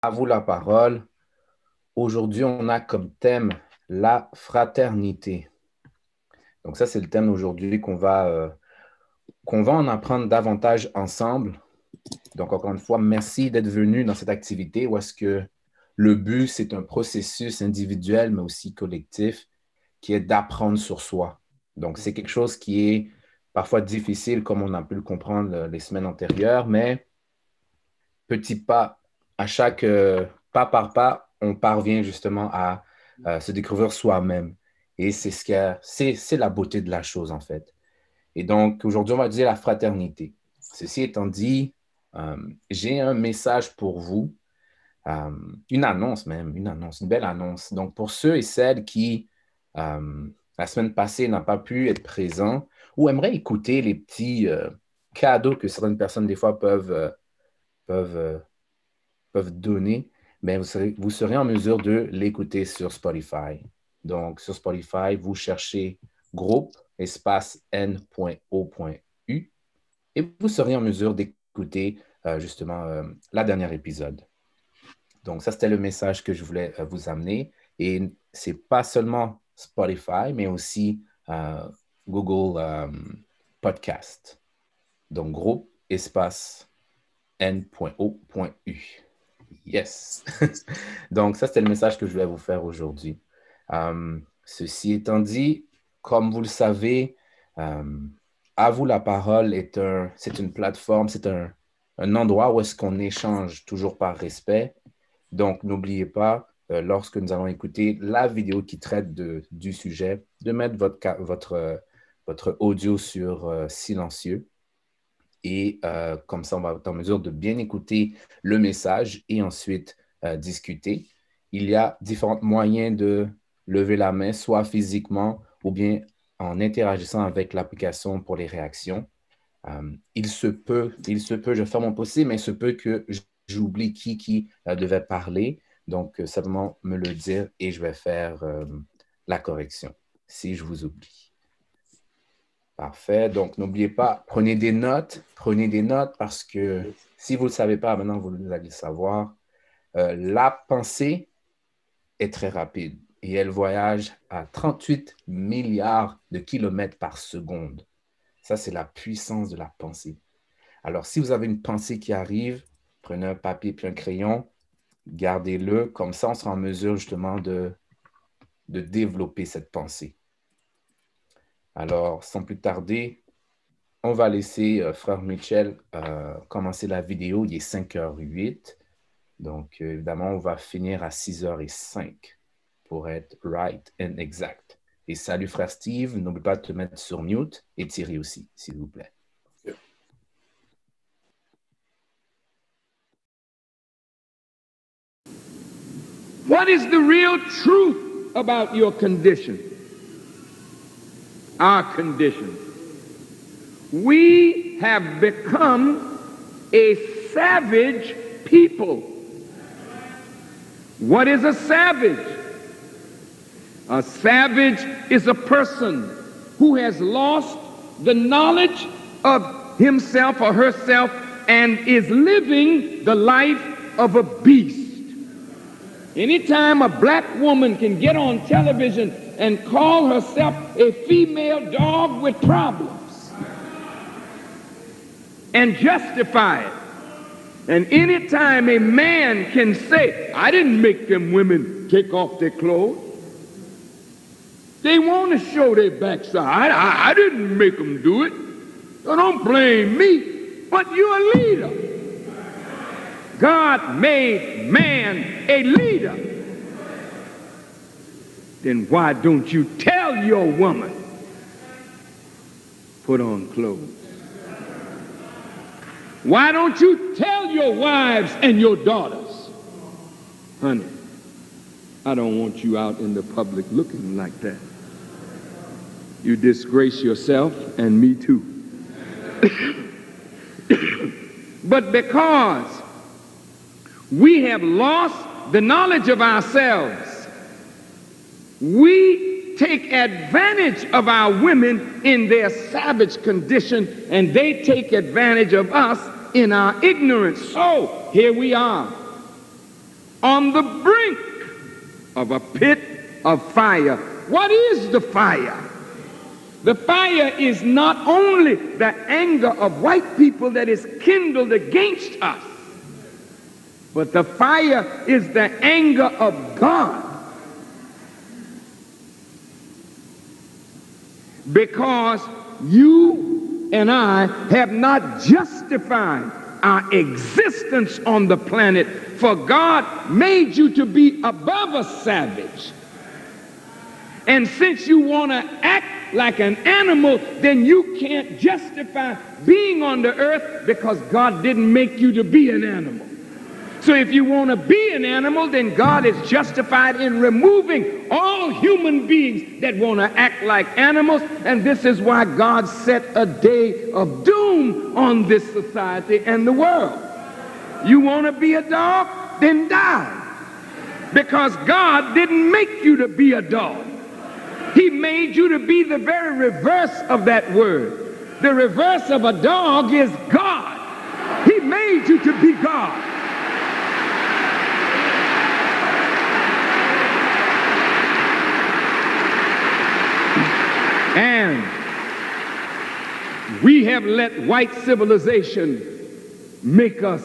À vous la parole. Aujourd'hui, on a comme thème la fraternité. Donc ça, c'est le thème d'aujourd'hui qu'on va, euh, qu'on va en apprendre davantage ensemble. Donc encore une fois, merci d'être venu dans cette activité où est-ce que le but, c'est un processus individuel, mais aussi collectif, qui est d'apprendre sur soi. Donc c'est quelque chose qui est parfois difficile, comme on a pu le comprendre euh, les semaines antérieures, mais petit pas, à chaque euh, pas par pas, on parvient justement à euh, se découvrir soi-même. Et c'est ce c'est, c'est la beauté de la chose, en fait. Et donc, aujourd'hui, on va dire la fraternité. Ceci étant dit, j'ai un message pour vous, une annonce même, une annonce, une belle annonce. Donc, pour ceux et celles qui, la semaine passée, n'ont pas pu être présents, ou aimerait écouter les petits euh, cadeaux que certaines personnes, des fois, peuvent, euh, peuvent, euh, peuvent donner, mais vous serez, en mesure de l'écouter sur Spotify. Donc, sur Spotify, vous cherchez groupe espace n.o.u et vous serez en mesure d'écouter justement la dernière épisode. Donc, ça, c'était le message que je voulais vous amener. Et c'est pas seulement Spotify, mais aussi Google euh, Podcast. Donc, groupe espace n.o.u. Yes. Donc, ça, c'était le message que je voulais vous faire aujourd'hui. Euh, ceci étant dit, comme vous le savez, euh, À vous la parole est un, c'est une plateforme, c'est un, un, endroit où est-ce qu'on échange toujours par respect. Donc, n'oubliez pas, lorsque nous allons écouter la vidéo qui traite de, du sujet, de mettre votre, votre votre audio sur euh, silencieux. Et euh, comme ça, on va être en mesure de bien écouter le message et ensuite euh, discuter. Il y a différents moyens de lever la main, soit physiquement ou bien en interagissant avec l'application pour les réactions. il se peut, il se peut, je fais mon possible, mais il se peut que j'oublie qui qui devait parler. Donc, simplement me le dire et je vais faire la correction si je vous oublie. Parfait. Donc, n'oubliez pas, prenez des notes. Prenez des notes parce que si vous ne le savez pas, maintenant, vous allez le savoir. Euh, la pensée est très rapide et elle voyage à 38 milliards de kilomètres par seconde. Ça, c'est la puissance de la pensée. Alors, si vous avez une pensée qui arrive, prenez un papier puis un crayon, gardez-le. Comme ça, on sera en mesure justement de, de développer cette pensée. Alors, sans plus tarder, on va laisser euh, Frère Michel euh, commencer la vidéo. Il est 5h08. Donc, euh, évidemment, on va finir à 6h05 pour être right and exact. Et salut, Frère Steve. N'oublie pas de te mettre sur mute et Thierry aussi, s'il vous plaît. What is the real truth about your condition? Our condition. We have become a savage people. What is a savage? A savage is a person who has lost the knowledge of himself or herself and is living the life of a beast. Anytime a black woman can get on television and call herself a female dog with problems and justify it. And anytime a man can say, I didn't make them women take off their clothes, they want to show their backside. I, I didn't make them do it. So don't blame me, but you're a leader. God made man a leader then why don't you tell your woman, put on clothes? Why don't you tell your wives and your daughters, honey, I don't want you out in the public looking like that. You disgrace yourself and me too. but because we have lost the knowledge of ourselves, we take advantage of our women in their savage condition, and they take advantage of us in our ignorance. So here we are. on the brink of a pit of fire. What is the fire? The fire is not only the anger of white people that is kindled against us, but the fire is the anger of God. Because you and I have not justified our existence on the planet, for God made you to be above a savage. And since you want to act like an animal, then you can't justify being on the earth because God didn't make you to be an animal. So if you want to be an animal, then God is justified in removing all human beings that want to act like animals. And this is why God set a day of doom on this society and the world. You want to be a dog? Then die. Because God didn't make you to be a dog. He made you to be the very reverse of that word. The reverse of a dog is God. He made you to be God. And we have let white civilization make us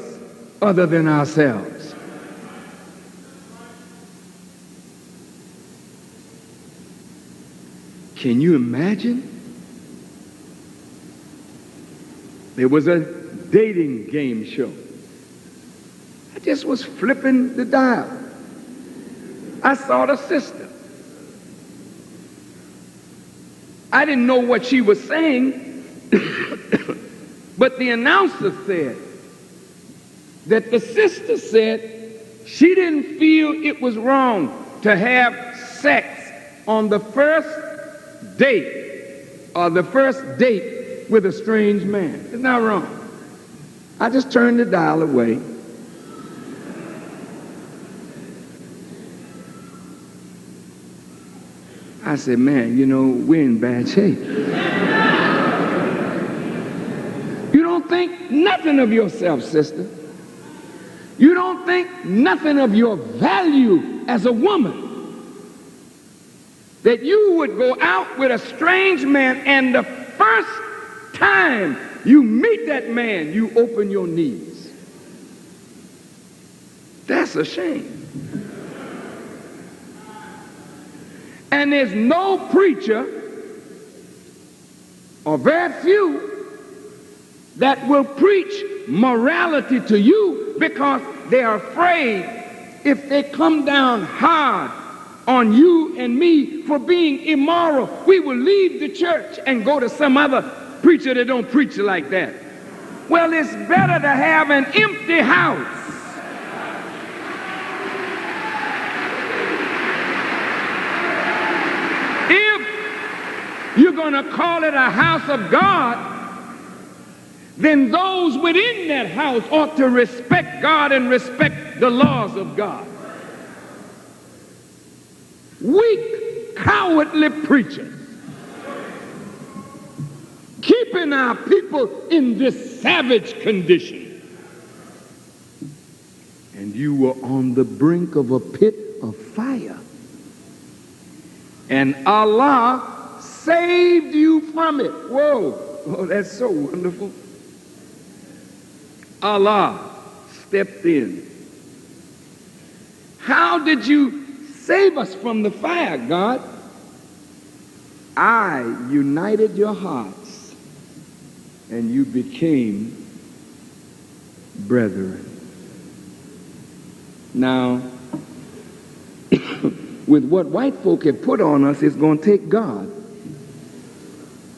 other than ourselves. Can you imagine? There was a dating game show. I just was flipping the dial. I saw the sister. I didn't know what she was saying, but the announcer said that the sister said she didn't feel it was wrong to have sex on the first date or the first date with a strange man. It's not wrong. I just turned the dial away. I said, man, you know, we're in bad shape. you don't think nothing of yourself, sister. You don't think nothing of your value as a woman. That you would go out with a strange man and the first time you meet that man, you open your knees. That's a shame. And there's no preacher, or very few, that will preach morality to you because they're afraid if they come down hard on you and me for being immoral, we will leave the church and go to some other preacher that don't preach like that. Well, it's better to have an empty house you're going to call it a house of God, then those within that house ought to respect God and respect the laws of God. Weak, cowardly preachers keeping our people in this savage condition. And you were on the brink of a pit of fire. And Allah saved you from it. Whoa. Oh, that's so wonderful. Allah stepped in. How did you save us from the fire, God? I united your hearts and you became brethren. Now, with what white folk have put on us, it's going to take God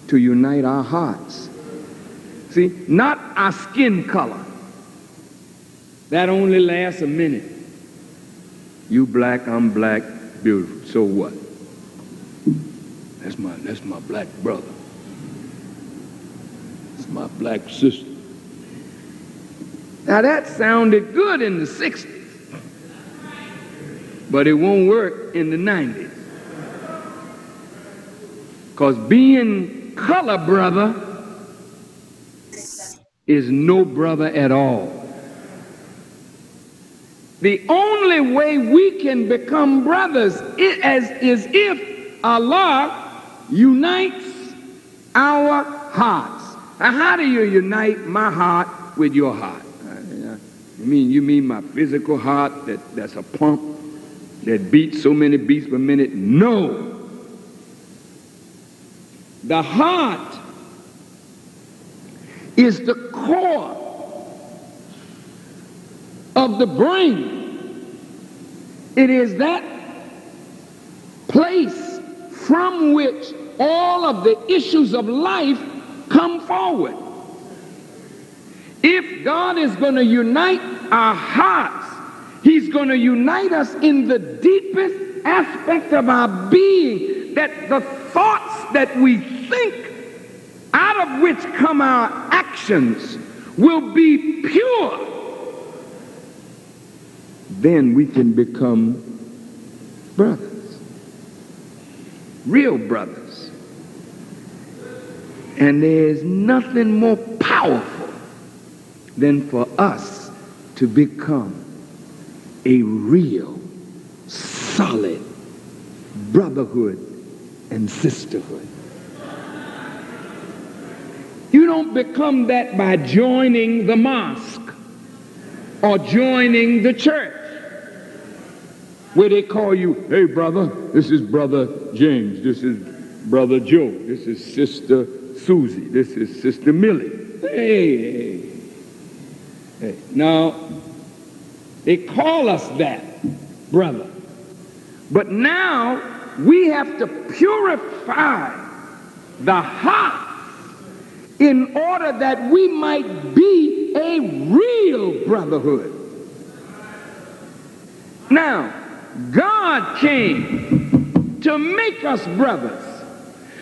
to unite our hearts. See, not our skin color. That only lasts a minute. You black, I'm black, beautiful. So what? That's my that's my black brother. It's my black sister. Now that sounded good in the 60s. But it won't work in the 90s. Because being color brother is no brother at all. The only way we can become brothers is, is if Allah unites our hearts. Now, how do you unite my heart with your heart? Uh, you mean you mean my physical heart that, that's a pump that beats so many beats per minute? No. The heart is the core of the brain. It is that place from which all of the issues of life come forward. If God is going to unite our hearts, He's going to unite us in the deepest aspect of our being, that the thoughts that we think, out of which come our actions, will be pure. Then we can become brothers, real brothers. And there's nothing more powerful than for us to become a real, solid brotherhood and sisterhood. You don't become that by joining the mosque or joining the church where they call you, hey brother, this is brother James, this is brother Joe, this is sister Susie, this is sister Millie. Hey, hey, hey. Now, they call us that, brother. But now we have to purify the heart in order that we might be a real brotherhood. Now, God came to make us brothers.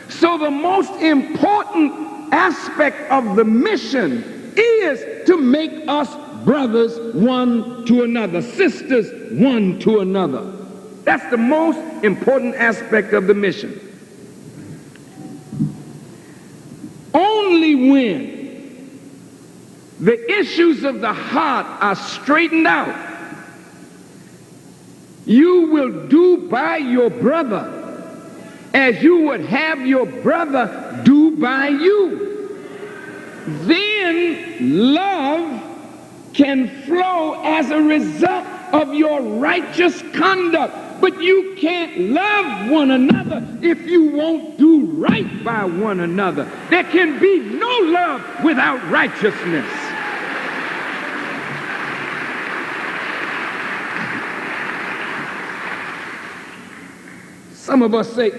So the most important aspect of the mission is to make us brothers one to another, sisters one to another. That's the most important aspect of the mission. When the issues of the heart are straightened out, you will do by your brother as you would have your brother do by you. Then love can flow as a result of your righteous conduct. But you can't love one another if you won't do right by one another. There can be no love without righteousness. Some of us say,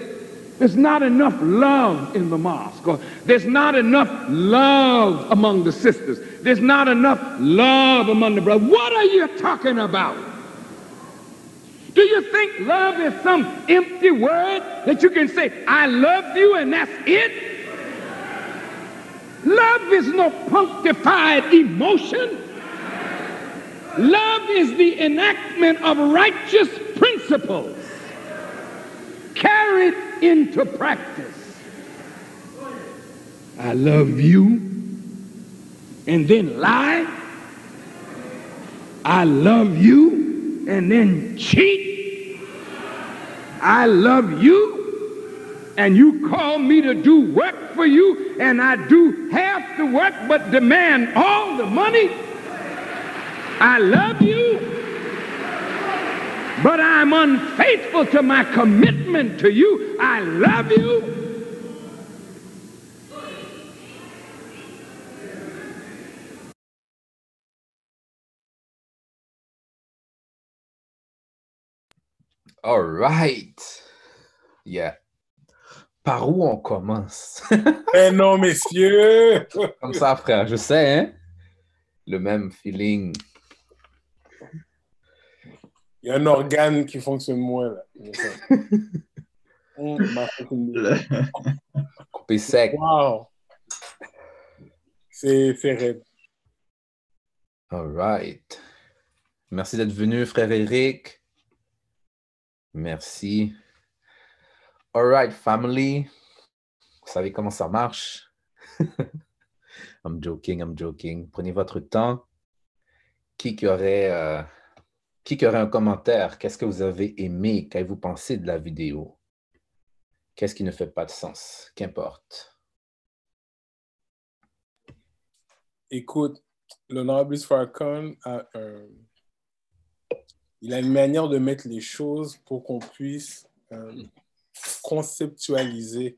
there's not enough love in the mosque, or there's not enough love among the sisters, there's not enough love among the brothers. What are you talking about? Do you think love is some empty word that you can say, I love you, and that's it? Love is no punctified emotion. Love is the enactment of righteous principles carried into practice. I love you and then lie. I love you and then cheat. I love you and you call me to do work for you and I do half the work but demand all the money. I love you, but I'm unfaithful to my commitment to you. I love you. All right. Yeah. Par où on commence? Eh non, messieurs! Comme ça, frère, je sais, hein? Le même feeling. Il y a un organe qui fonctionne moins, là. Hum, Coupé sec. Wow! C'est c'est raide. All right. Merci d'être venu, frère Eric. Merci. All right, family. Vous savez comment ça marche? I'm joking, I'm joking. Prenez votre temps. Qui aurait euh, Qui un commentaire? Qu'est-ce que vous avez aimé? Qu'avez-vous pensé de la vidéo? Qu'est-ce qui ne fait pas de sens? Qu'importe. Écoute, l'honorable Farcon a, un- il a une manière de mettre les choses pour qu'on puisse euh, conceptualiser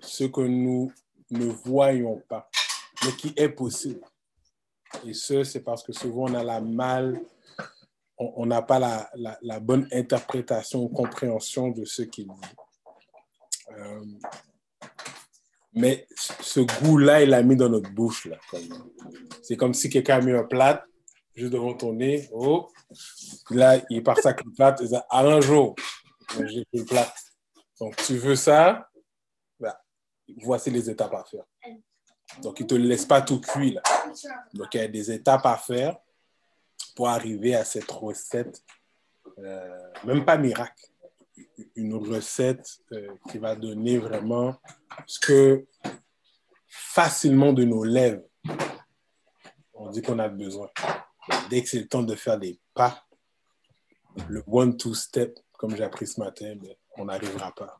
ce que nous ne voyons pas, mais qui est possible. Et ce, c'est parce que souvent on a la mal, on n'a pas la, bonne interprétation ou compréhension de ce qu'il dit. Euh, mais ce goût-là, il l'a mis dans notre bouche. C'est comme si quelqu'un a mis un plat juste devant ton nez. Oh, là, il part ça avec le plat. Il dit un jour, j'ai pris le plat. Donc, tu veux ça? Ben, Voici les étapes à faire. Donc, il ne te laisse pas tout cuit. Là. Donc, il y a des étapes à faire pour arriver à cette recette, euh, même pas miracle, une recette euh, qui va donner vraiment ce que facilement de nos lèvres, on dit qu'on a besoin. Dès que c'est le temps de faire des pas, le one-two step, comme j'ai appris ce matin, on n'arrivera pas.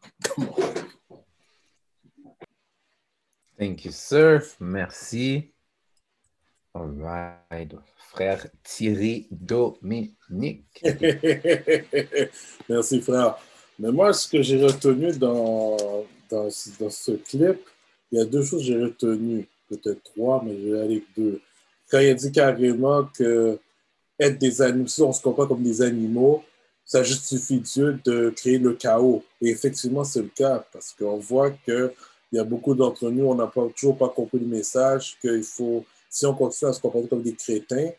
Thank you, sir. Merci. All right. Frère Thierry Dominique. Merci, frère. Mais moi, ce que j'ai retenu dans, dans, dans ce clip, il y a deux choses que j'ai retenues. Peut-être trois, mais je vais aller avec deux. Il a dit carrément que être des animaux, si on se comprend comme des animaux, ça justifie Dieu de créer le chaos. Et effectivement, c'est le cas, parce qu'on voit qu'il y a beaucoup d'entre nous, on n'a pas, toujours pas compris le message, qu'il faut, si on continue à se comporter comme des crétins,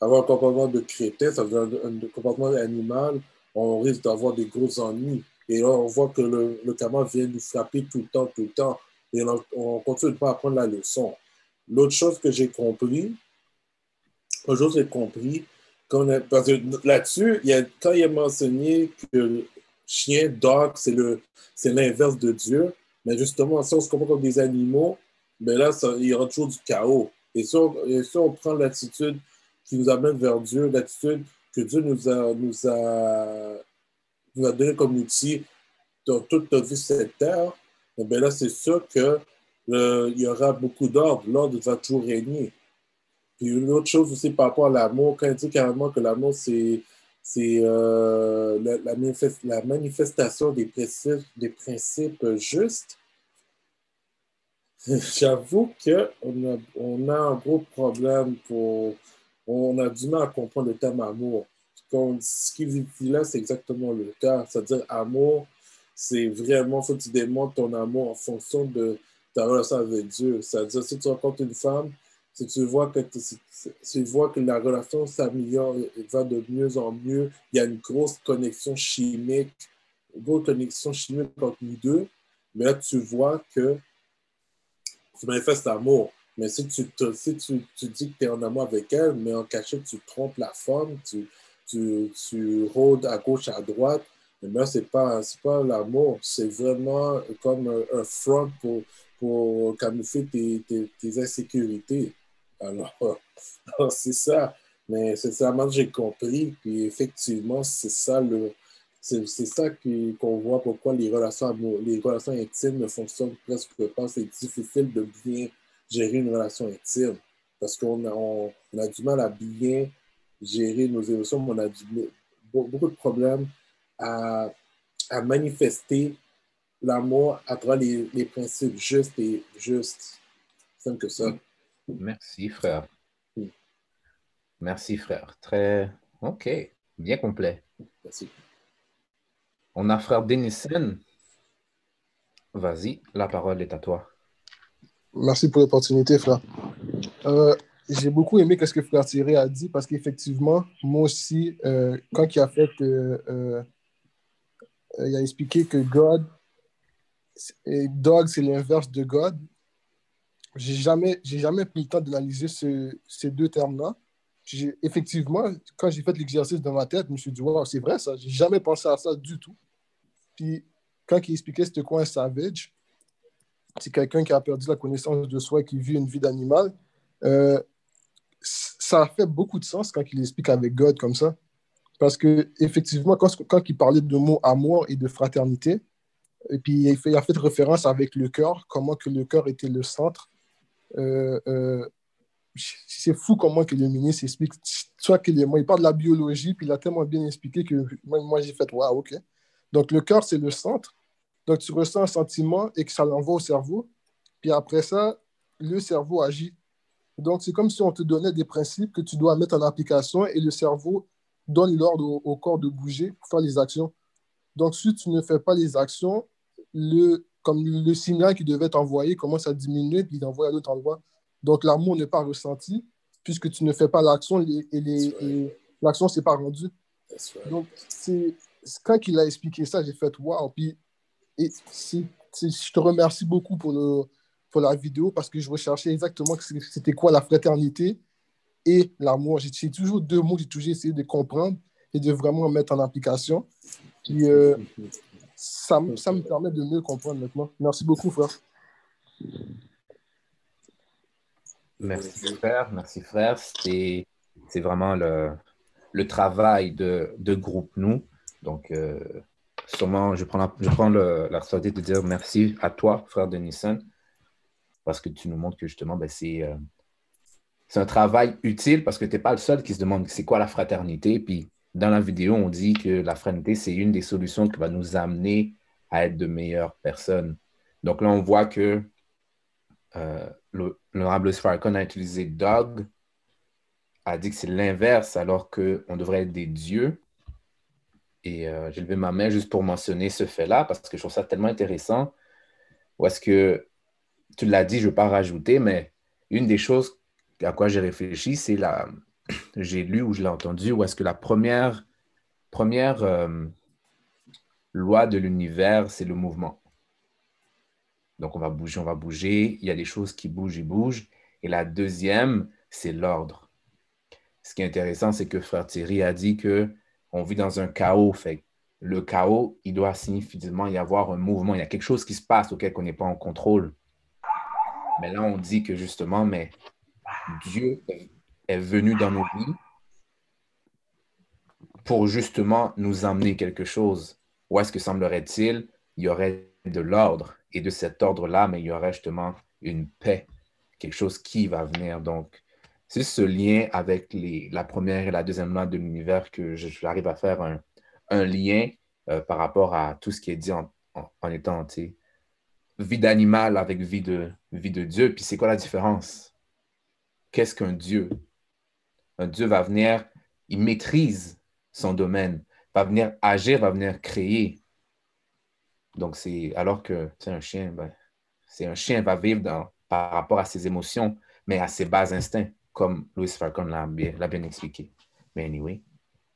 avoir un comportement de crétin, ça veut dire un, comportement animal, on risque d'avoir des gros ennuis. Et là, on voit que le, le vient nous frapper tout le temps, tout le temps. Et on, on continue de pas apprendre la leçon. L'autre chose que j'ai compris, l'autre chose que j'ai compris, parce que là-dessus, quand il a mentionné que chien, dog, c'est l'inverse de Dieu, mais justement, si on se comporte comme des animaux, mais là, ça, il y aura toujours du chaos. Et si on, et si on prend l'attitude qui nous amène vers Dieu, l'attitude que Dieu nous a, nous a, nous a donné comme outil dans toute notre vie sur cette terre, là, c'est sûr euh, y aura beaucoup d'ordre. L'ordre va toujours régner. Puis une autre chose aussi par rapport à l'amour, quand il dit carrément que l'amour, c'est euh, la, manifest, la, manifestation des principes, des principes justes. J'avoue qu'on a, on a un gros problème pour. On a du mal à comprendre le terme amour. Ce qu'il dit là, c'est exactement le cas. C'est-à-dire, amour, c'est vraiment, il faut que tu démontres ton amour en fonction de ta relation avec Dieu. C'est-à-dire, si tu rencontres une femme, si tu vois que, si tu vois que la relation s'améliore va de mieux en mieux, il y a une grosse connexion chimique, une grosse connexion chimique entre nous deux, mais là, tu vois que tu manifestes l'amour. Mais si tu, si tu, tu dis que tu es en amour avec elle, mais en cachette, tu trompes la femme, tu, tu, tu rôdes à gauche, à droite, mais là, ce n'est pas, pas l'amour, c'est vraiment comme un front pour, pour camoufler tes, tes, insécurités. Alors, c'est ça. Mais c'est ça que j'ai compris. Puis effectivement, c'est ça le. C'est ça qu'on voit pourquoi les relations, les relations intimes ne fonctionnent presque pas. C'est difficile de bien gérer une relation intime parce qu'on a, on, a du mal à bien gérer nos émotions, on a beaucoup de problèmes à, à manifester l'amour à travers les, les, principes justes et justes. Simple que ça. Merci, frère. Merci, frère. Très. OK. Bien complet. Merci. On a frère Denison. Vas-y, la parole est à toi. Merci pour l'opportunité, frère. Euh, J'ai beaucoup aimé ce que frère Thierry a dit parce qu'effectivement, moi aussi, euh, quand il a fait, euh, il a expliqué que God, dog, c'est l'inverse de God, j'ai jamais, j'ai jamais pris le temps d'analyser ce, ces deux termes-là. Effectivement, quand j'ai fait l'exercice dans ma tête, je me suis dit, wow, c'est vrai ça, j'ai jamais pensé à ça du tout. Puis, quand il expliquait c'était quoi un savage, c'est quelqu'un qui a perdu la connaissance de soi et qui vit une vie d'animal. Euh, ça fait beaucoup de sens quand il explique avec God comme ça. Parce que effectivement, quand, quand il parlait de mots amour et de fraternité, et puis il, a fait référence avec le cœur, comment que le cœur était le centre. Euh, euh, c'est fou comment que le ministre explique, soit qu'il il parle de la biologie, puis il a tellement bien expliqué que moi, moi j'ai fait, waouh, ok. Donc le cœur, c'est le centre. Donc tu ressens un sentiment et que ça l'envoie au cerveau. Puis après ça, le cerveau agit. Donc c'est comme si on te donnait des principes que tu dois mettre en application et le cerveau donne l'ordre au, corps de bouger pour faire les actions. Donc, si tu ne fais pas les actions, le, comme le signal qui devait t'envoyer commence à diminuer, puis il envoie à l'autre endroit. Donc, l'amour n'est pas ressenti puisque tu ne fais pas l'action et, l'action ne s'est pas rendue. Donc, c'est quand il a expliqué ça, j'ai fait waouh. Puis, et je te remercie beaucoup pour, le, pour la vidéo parce que je recherchais exactement c'était quoi la fraternité et l'amour. J'ai toujours deux mots que j'ai toujours essayé de comprendre et de vraiment mettre en application. Puis euh, ça, ça, me permet de mieux comprendre maintenant. Merci beaucoup, frère. Merci, frère. Merci, frère. C'est vraiment le, le travail de, de, groupe, nous. Donc, euh, sûrement, je prends, la, je prends le, la responsabilité de dire merci à toi, frère Denison, parce que tu nous montres que justement, ben, c'est. Euh, c'est un travail utile parce que tu n'es pas le seul qui se demande c'est quoi la fraternité. Puis dans la vidéo, on dit que la fraternité, c'est une des solutions qui va nous amener à être de meilleures personnes. Donc là, on voit que euh, l'honorable Farrakhan a utilisé dog, a dit que c'est l'inverse alors qu'on devrait être des dieux. Et euh, j'ai levé ma main juste pour mentionner ce fait-là parce que je trouve ça tellement intéressant. Ou est-ce que tu l'as dit, je ne veux pas rajouter, mais une des choses à quoi j'ai réfléchi, c'est la. J'ai lu ou je l'ai entendu, où est-ce que la première, première euh, loi de l'univers, c'est le mouvement. Donc, on va bouger, on va bouger. Il y a des choses qui bougent et bougent. Et la deuxième, c'est l'ordre. Ce qui est intéressant, c'est que Frère Thierry a dit que on vit dans un chaos. Fait le chaos, il doit significativement y avoir un mouvement. Il y a quelque chose qui se passe auquel on n'est pas en contrôle. Mais là, on dit que justement, mais Dieu est venu dans nos vies pour justement nous amener quelque chose. Où est-ce que semblerait-il, il y aurait de l'ordre et de cet ordre-là, mais il y aurait justement une paix, quelque chose qui va venir. Donc, c'est ce lien avec les, la première et la deuxième loi de l'univers que j'arrive à faire un, lien euh, par rapport à tout ce qui est dit en, en, étant vie d'animal avec vie de, vie de Dieu. Puis c'est quoi la différence? qu'est-ce qu'un Dieu? Dieu va venir, il maîtrise son domaine, va venir agir, va venir créer. Donc, c'est alors que c'est un chien, ben, c'est un chien va vivre par rapport à ses émotions, mais à ses bas instincts, comme Louis Farrakhan l'a bien, expliqué. Mais anyway,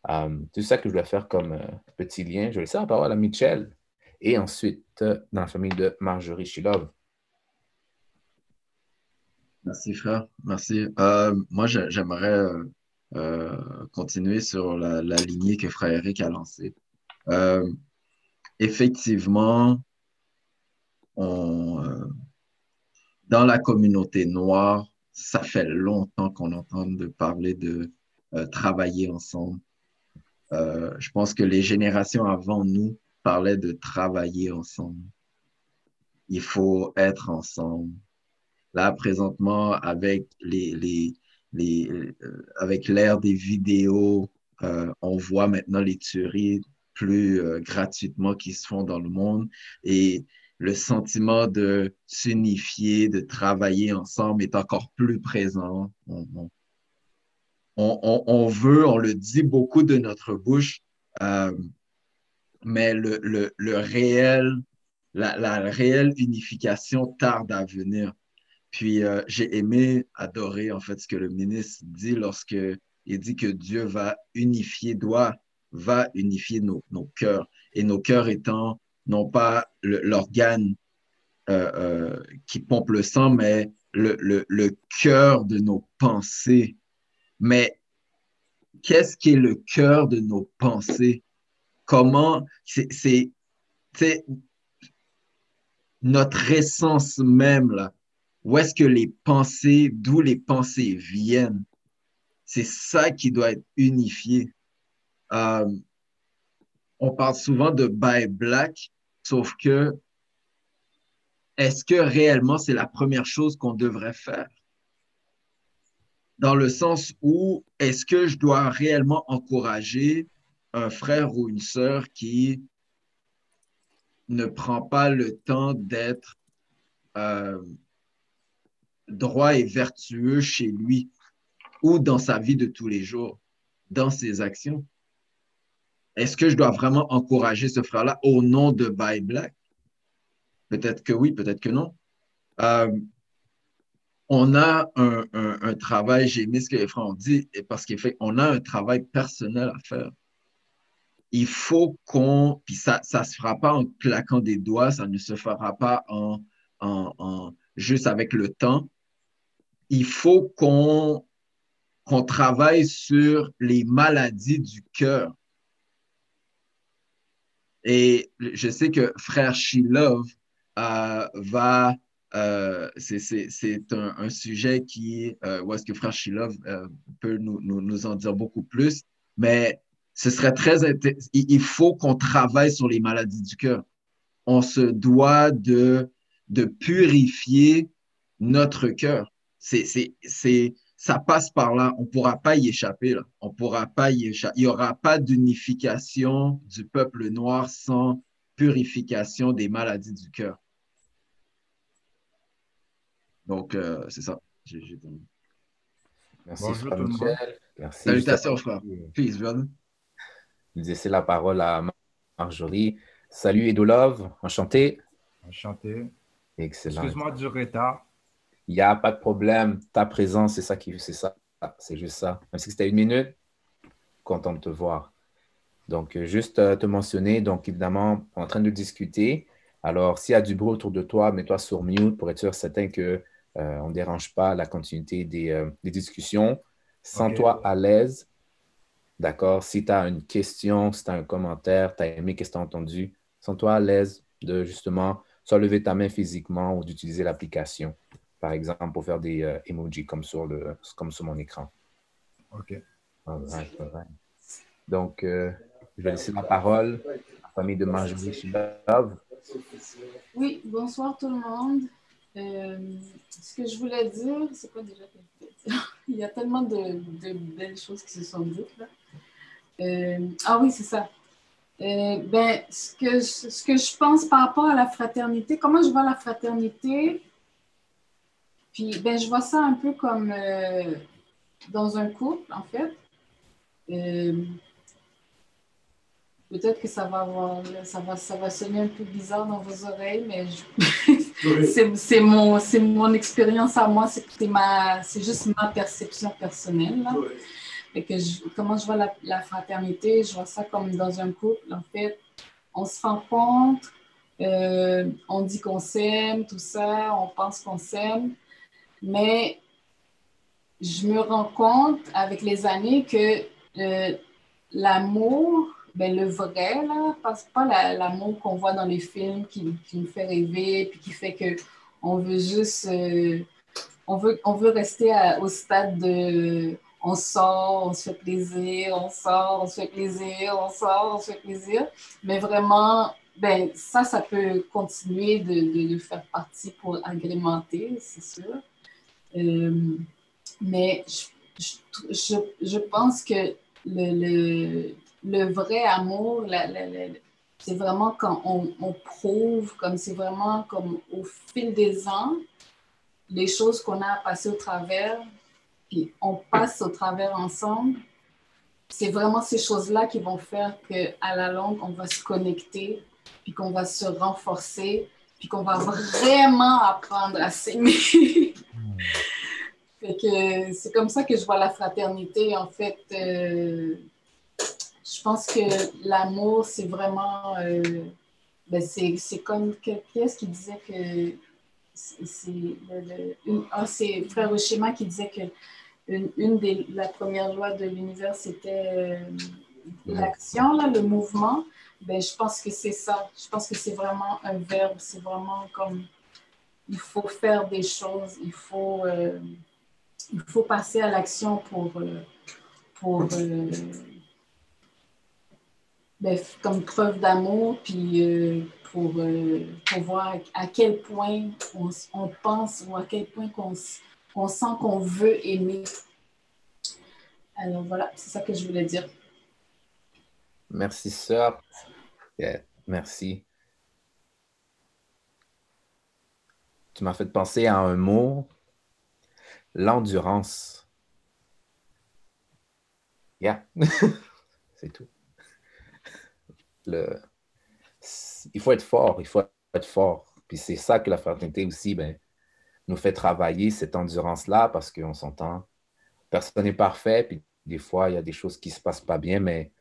um, c'est ça que je dois faire comme euh, petit lien. Je vais laisser la parole à Michel et ensuite euh, dans la famille de Marjorie Shilov. Merci, frère. Merci. Euh, moi, j'aimerais euh, euh, continuer sur la, lignée que frère Eric a lancée. effectivement, dans la communauté noire, ça fait longtemps qu'on entend de parler de travailler ensemble. je pense que les générations avant nous parlaient de travailler ensemble. Il faut être ensemble Là, présentement, avec les, les, les euh, avec l'ère des vidéos, euh, on voit maintenant les tueries plus euh, gratuitement qui se font dans le monde et le sentiment de s'unifier, de travailler ensemble est encore plus présent. On, on, on, veut, on le dit beaucoup de notre bouche, mais le, le, le réel, la, la, réelle unification tarde à venir. Puis euh, j'ai aimé, adorer en fait ce que le ministre dit lorsque il dit que Dieu va unifier, doit, va unifier nos, nos cœurs. Et nos cœurs étant non pas l'organe euh, euh, qui pompe le sang, mais le, le, le cœur de nos pensées. Mais qu'est-ce qui est le cœur de nos pensées? Comment c'est notre essence même là où est-ce que les pensées, d'où les pensées viennent, C'est ça qui doit être unifié. Euh, on parle souvent de buy black, sauf que est-ce que réellement c'est la première chose qu'on devrait faire? Dans le sens où est-ce que je dois réellement encourager un frère ou une sœur qui ne prend pas le temps d'être euh, droit et vertueux chez lui ou dans sa vie de tous les jours, dans ses actions? Est-ce que je dois vraiment encourager ce frère-là au nom de Buy Black? Peut-être que oui, peut-être que non. Euh, on a un, travail, j'ai aimé ce que les frères ont dit, parce qu'on a un travail personnel à faire. Il faut qu'on, puis ça ne se fera pas en claquant des doigts, ça ne se fera pas en, en, juste avec le temps. Il faut qu'on travaille sur les maladies du cœur. Et je sais que frère Shilov euh, va, euh, c'est un, sujet qui, euh, est-ce que frère Shilov euh, peut nous, en dire beaucoup plus, mais ce serait très, il faut qu'on travaille sur les maladies du cœur. On se doit de, de purifier notre cœur. C'est, ça passe par là. On ne pourra pas y échapper. Là. On pourra pas y échapper. Il n'y aura pas d'unification du peuple noir sans purification des maladies du cœur. Donc, euh, c'est ça. Merci, Bonjour frère Michel. Merci. Salutations, frère. Peace, brother. Je laisser la parole à Marjorie. Salut, Edolov. Enchanté. Enchanté. Excellent. Excuse-moi du retard. Il n'y a pas de problème. Ta présence, c'est ça qui c'est ça. C'est juste ça. Même si c'était une minute, content de te voir. Donc, euh, juste euh, te mentionner, donc évidemment, en train de discuter. Alors, s'il y a du bruit autour de toi, mets-toi sur mute pour être sûr certain qu'on euh, ne dérange pas la continuité des, discussions. Sens-toi à l'aise. D'accord? Si tu as une question, si tu as un commentaire, tu as aimé ce que tu as entendu, sens-toi à l'aise de justement soit lever ta main physiquement ou d'utiliser l'application par exemple, pour faire des euh, emojis comme sur, le, comme sur mon écran. OK. Donc, euh, je vais laisser la parole à la famille de Marjorie Love. Oui, bonsoir tout le monde. Euh, ce que je voulais dire, c'est quoi déjà que je voulais dire? Il y a tellement de, de, belles choses qui se sont dites là. ah oui, c'est ça. ben, ce que, ce que je pense par rapport à la fraternité, comment je vois la fraternité, puis, ben, je vois ça un peu comme euh, dans un couple, en fait. Euh, peut-être que ça va, avoir, ça, va, ça va sonner un peu bizarre dans vos oreilles, mais c'est mon, mon expérience à moi, c'est juste ma perception personnelle. Là. que comment je vois la, la, fraternité, je vois ça comme dans un couple, en fait. On se rencontre, euh, on dit qu'on s'aime, tout ça, on pense qu'on s'aime, mais je me rends compte avec les années que euh, l'amour, ben, le vrai, là, pas l'amour qu'on voit dans les films qui, qui, nous fait rêver, puis qui fait que on veut juste, euh, on, veut, on veut rester au stade de on sort, on se fait plaisir, on sort, on se fait plaisir, on sort, on se fait plaisir. Mais vraiment, ben, ça, ça peut continuer de, de, de faire partie pour agrémenter, c'est sûr. Euh, mais je, je, je, pense que le, le, le vrai amour, c'est vraiment quand on, on prouve, comme c'est vraiment comme au fil des ans, les choses qu'on a à passer au travers, puis on passe au travers ensemble, c'est vraiment ces choses-là qui vont faire qu'à la longue, on va se connecter, puis qu'on va se renforcer, puis qu'on va vraiment apprendre à s'aimer. c'est comme ça que je vois la fraternité. En fait, euh, je pense que l'amour, c'est vraiment. Euh, ben c'est comme. Qui est-ce qui disait que. C'est Frère Oshima qui disait que une, une des la première loi de l'univers, c'était euh, l'action, le mouvement. Ben, je pense que c'est ça. Je pense que c'est vraiment un verbe. C'est vraiment comme. Il faut faire des choses. Il faut il faut passer à l'action pour, euh, pour euh, ben, comme preuve d'amour, puis euh, pour, pour, voir à quel point on, on, pense ou à quel point qu'on on sent qu'on veut aimer. Alors voilà, c'est ça que je voulais dire. Merci, sœur. merci. Tu m'as fait penser à un mot l'endurance. Yeah. c'est tout. Le... Il faut être fort, il faut être fort. Puis c'est ça que la fraternité aussi ben, nous fait travailler, cette endurance-là, parce qu'on s'entend. Personne n'est parfait, puis des fois, il y a des choses qui ne se passent pas bien, mais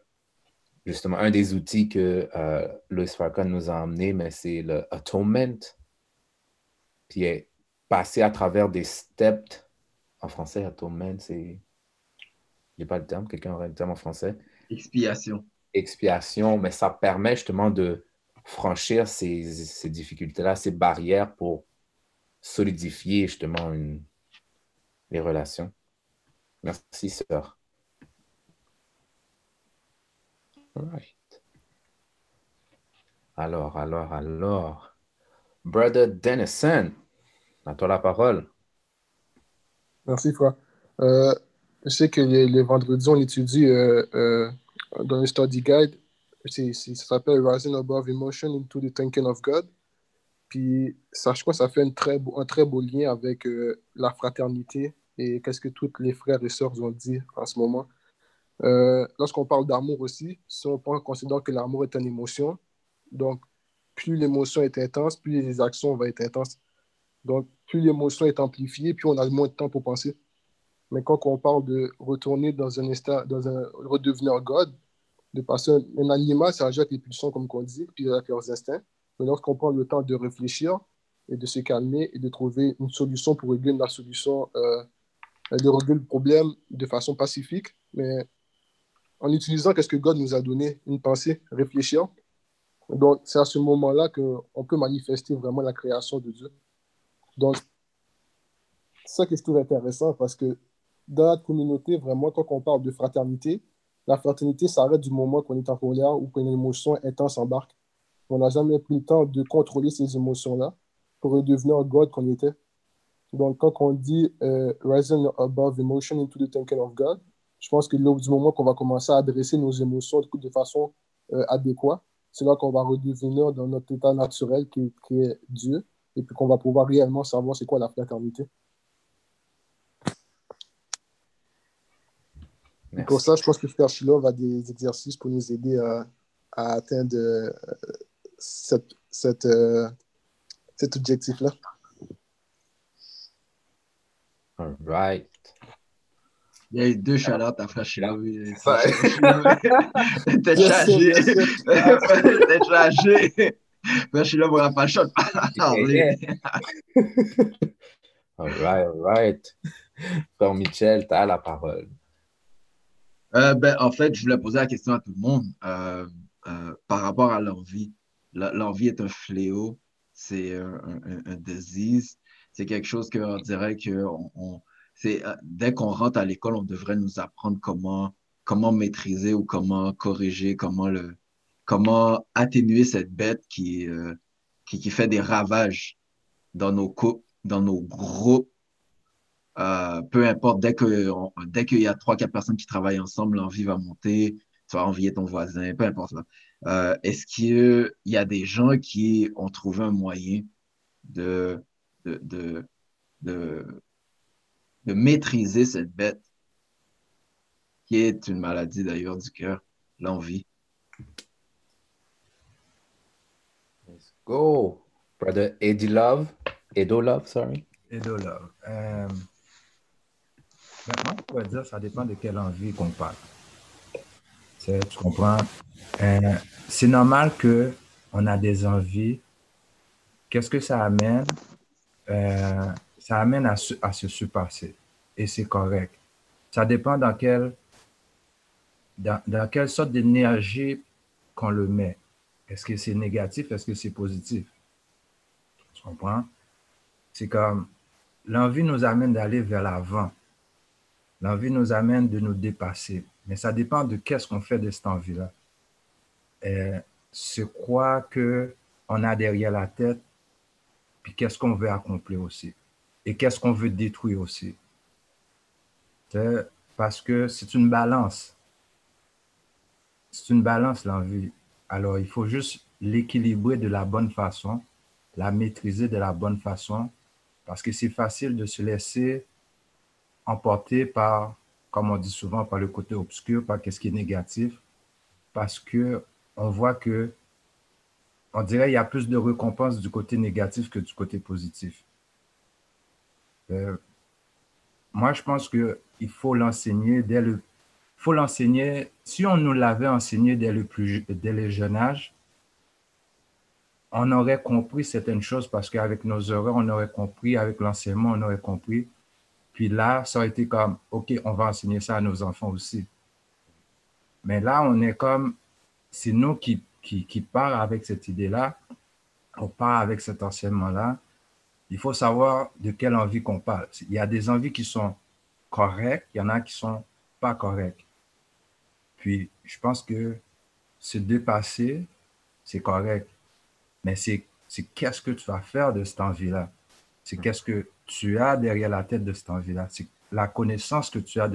justement, un des outils que euh, Louis nous a amené, mais c'est le atonement. Puis passer à travers des steps en français, atonement, c'est. Je n'ai pas le terme, quelqu'un aurait le terme en français. Expiation. Expiation, mais ça permet justement de franchir ces, ces difficultés-là, ces barrières pour solidifier justement une, les relations. Merci, sœur. right. Alors, alors, alors. Brother Dennison, à toi la parole. Merci, Frère. Euh, je sais que les, vendredis, on étudie euh, euh, dans le study guide. ça s'appelle Rising Above Emotion into the Thinking of God. Puis, ça, je ça fait un très beau, un très beau lien avec la fraternité et qu'est-ce que tous les frères et sœurs ont dit en ce moment. Lorsqu'on parle d'amour aussi, si on considère que l'amour est une émotion, donc plus l'émotion est intense, plus les actions vont être intenses. Donc, plus l'émotion est amplifiée, plus on a moins de temps pour penser. Mais quand on parle de retourner dans un état, dans un redevenir God, de passer un, animal, ça avec les pulsions, comme on dit, puis avec leurs instincts. Mais lorsqu'on prend le temps de réfléchir et de se calmer et de trouver une solution pour régler la solution, euh, de régler le problème de façon pacifique, mais en utilisant ce que God nous a donné, une pensée, réfléchir. Donc, c'est à ce moment-là qu'on peut manifester vraiment la création de Dieu. Donc, ça que je trouve intéressant parce que dans la communauté, vraiment, quand on parle de fraternité, la fraternité s'arrête du moment qu'on est en colère ou qu'une émotion intense embarque. On n'a jamais pris le temps de contrôler ces émotions-là pour redevenir God qu'on était. Donc, quand on dit euh, rising above emotion into the thinking of God, je pense que du moment qu'on va commencer à adresser nos émotions de façon euh, adéquate, c'est là qu'on va redevenir dans notre état naturel qui est Dieu et puis qu'on va pouvoir réellement savoir c'est quoi la fraternité. Pour ça, je pense que Frère Shilov a des exercices pour nous aider à, à atteindre euh, cette, cette, euh, cet objectif-là. All right. Il y a eu deux chaleurs à Frère Shilov. T'es chargé. T'es chargé. je suis là pour la fashion. all right, all right. Frère Michel, tu as la parole. Euh, ben, en fait, je voulais poser la question à tout le monde euh, euh, par rapport à l'envie. L'envie est un fléau, c'est un, un, disease, c'est quelque chose qu'on dirait que on, dès qu'on rentre à l'école, on devrait nous apprendre comment, comment maîtriser ou comment corriger, comment le, comment atténuer cette bête qui, euh, qui, fait des ravages dans nos couples, dans nos groupes. Euh, peu importe, dès qu'il y a trois, quatre personnes qui travaillent ensemble, l'envie va monter, tu vas envier ton voisin, peu importe. Euh, est-ce qu'il y a des gens qui ont trouvé un moyen de maîtriser cette bête, qui est une maladie d'ailleurs du cœur, l'envie? Go, brother Eddie Love. Edo Love, sorry. Edo Love. Euh, moi, je pourrais dire, ça dépend de quelle envie qu'on parle. Tu comprends? Euh, c'est normal qu'on a des envies. Qu'est-ce que ça amène? Euh, ça amène à se, à se surpasser. Et c'est correct. Ça dépend dans quelle, dans, dans quelle sorte d'énergie qu'on le met. Est-ce que c'est négatif? Est-ce que c'est positif? Tu comprends? C'est comme l'envie nous amène d'aller vers l'avant. L'envie nous amène de nous dépasser. Mais ça dépend de qu'est-ce qu'on fait de cette envie-là. C'est quoi qu'on a derrière la tête, puis qu'est-ce qu'on veut accomplir aussi. Et qu'est-ce qu'on veut détruire aussi. Parce que c'est une balance. C'est une balance, l'envie. Alors, il faut juste l'équilibrer de la bonne façon, la maîtriser de la bonne façon, parce que c'est facile de se laisser emporter par, comme on dit souvent, par le côté obscur, par ce qui est négatif, parce que on voit que, on dirait qu'il y a plus de récompenses du côté négatif que du côté positif. Euh, moi, je pense qu'il faut l'enseigner dès le faut l'enseigner. Si on nous l'avait enseigné dès le, plus, dès le jeune âge, on aurait compris certaines choses parce qu'avec nos erreurs, on aurait compris, avec l'enseignement, on aurait compris. Puis là, ça aurait été comme, OK, on va enseigner ça à nos enfants aussi. Mais là, on est comme, c'est nous qui, qui, qui avec cette idée-là, on part avec cet enseignement-là. Il faut savoir de quelle envie qu'on parle. Il y a des envies qui sont correctes, il y en a qui sont pas correctes. Puis, je pense que se dépasser, c'est correct. Mais c'est qu'est-ce que tu vas faire de cette envie-là? C'est qu'est-ce que tu as derrière la tête de cette envie-là? C'est la connaissance que tu as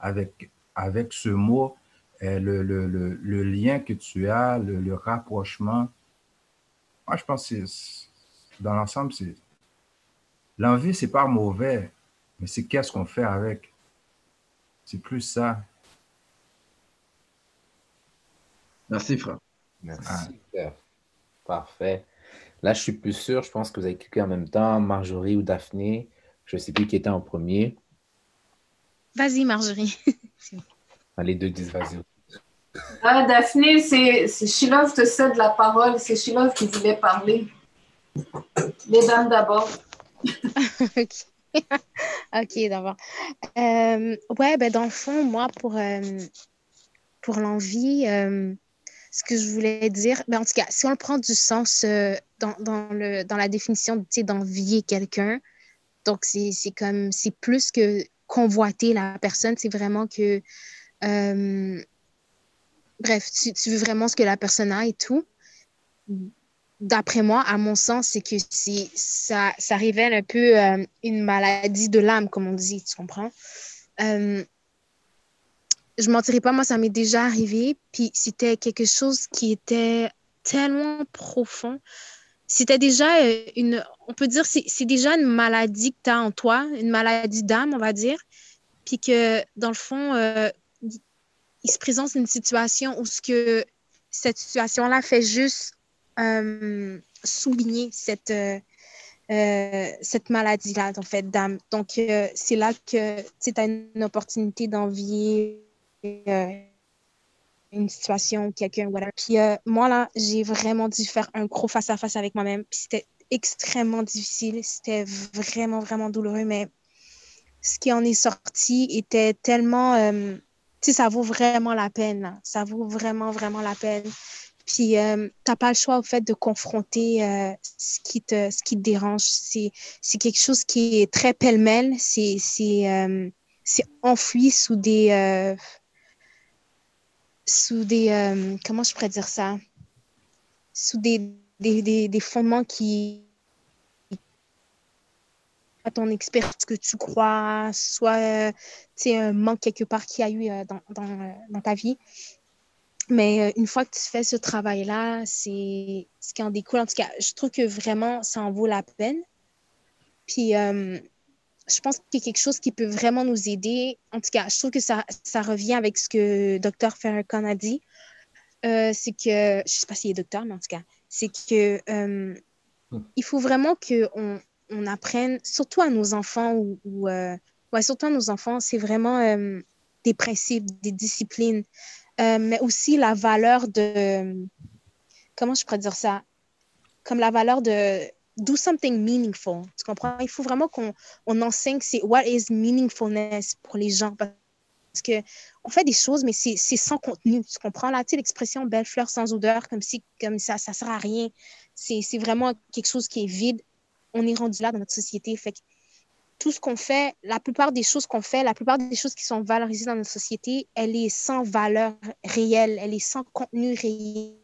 avec, avec ce mot, euh, le, le, le, lien que tu as, le, rapprochement. Moi, je pense que dans l'ensemble, c'est l'envie, c'est pas mauvais, mais c'est qu'est-ce qu'on fait avec? C'est plus ça. Merci, frère. Merci. Parfait. Là, je suis plus sûr. Je pense que vous avez cliqué en même temps, Marjorie ou Daphné. Je ne sais plus qui était en premier. Vas-y, Marjorie. Les deux disent vas-y. Ah, Daphné, c'est Shilov te cède la parole. C'est Shilov qui voulait parler. Les dames d'abord. OK. OK, d'abord. Euh, ouais, ben dans le fond, moi, pour, euh, pour l'envie, euh, ce que je voulais dire, mais en tout cas, si on le prend du sens euh, dans, dans, le, dans la définition d'envier quelqu'un, donc c'est comme, c'est plus que convoiter la personne, c'est vraiment que, euh, bref, tu, tu, veux vraiment ce que la personne a et tout. D'après moi, à mon sens, c'est que ça, ça révèle un peu euh, une maladie de l'âme, comme on dit, tu comprends? Je mentirais pas, moi, ça m'est déjà arrivé. Puis c'était quelque chose qui était tellement profond. C'était déjà euh, une, on peut dire, c'est déjà une maladie que tu as en toi, une maladie d'âme, on va dire. Puis que, dans le fond, euh, il se présente une situation où ce que cette situation-là fait juste euh, souligner cette, cette maladie-là, en fait, d'âme. Donc, c'est là que tu as une opportunité d'envier une situation, quelqu'un, whatever. Puis euh, moi, là, j'ai vraiment dû faire un gros face-à-face avec moi-même. Puis c'était extrêmement difficile. C'était vraiment, vraiment douloureux. Mais ce qui en est sorti était tellement... Euh, tu sais, ça vaut vraiment la peine. Ça vaut vraiment, vraiment la peine. Puis, tu n'as pas le choix, au fait, de confronter ce, qui te, ce qui te dérange. C'est quelque chose qui est très pêle-mêle. C'est enfoui sous des sous des, euh, comment je pourrais dire ça, sous des, des, des, fondements qui, à ton expérience que tu crois, soit c'est un manque quelque part qu'il y a eu euh, dans, dans, dans, ta vie. Mais euh, une fois que tu fais ce travail-là, c'est ce qui en découle. En tout cas, je trouve que vraiment, ça en vaut la peine. Puis, je pense qu'il y a quelque chose qui peut vraiment nous aider. En tout cas, je trouve que ça, ça revient avec ce que Dr. Farrakhan a dit. Euh, c'est que, je ne sais pas s'il est docteur, mais en tout cas, c'est que euh, il faut vraiment qu'on on apprenne, surtout à nos enfants, ou, ou euh, ouais, surtout à nos enfants, c'est vraiment des principes, des disciplines, mais aussi la valeur de, comment je pourrais dire ça, comme la valeur de do something meaningful. Tu comprends? Il faut vraiment qu'on on enseigne c'est what is meaningfulness pour les gens. Parce que on fait des choses, mais c'est sans contenu. Tu comprends? Là, tu sais, l'expression belle fleur sans odeur, comme si comme ça, ça sert à rien. C'est vraiment quelque chose qui est vide. On est rendu là dans notre société. Fait tout ce qu'on fait, la plupart des choses qu'on fait, la plupart des choses qui sont valorisées dans notre société, elle est sans valeur réelle, elle est sans contenu réel.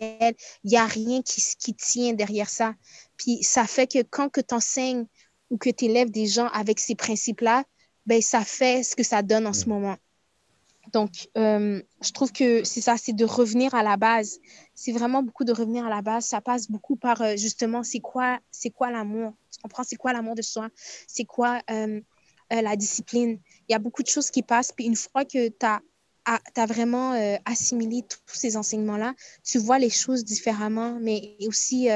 Il n'y a rien qui, qui tient derrière ça. Puis ça fait que quand que tu enseignes ou que tu élèves des gens avec ces principes-là, ben, ça fait ce que ça donne en ce moment. Donc, euh, je trouve que c'est ça, c'est de revenir à la base. C'est vraiment beaucoup de revenir à la base. Ça passe beaucoup par euh, justement, c'est quoi, c'est quoi l'amour? Tu comprends? C'est quoi l'amour de soi? C'est quoi euh, la discipline? Il y a beaucoup de choses qui passent. Puis une fois que tu as, as, vraiment assimilé tous ces enseignements-là, tu vois les choses différemment, mais aussi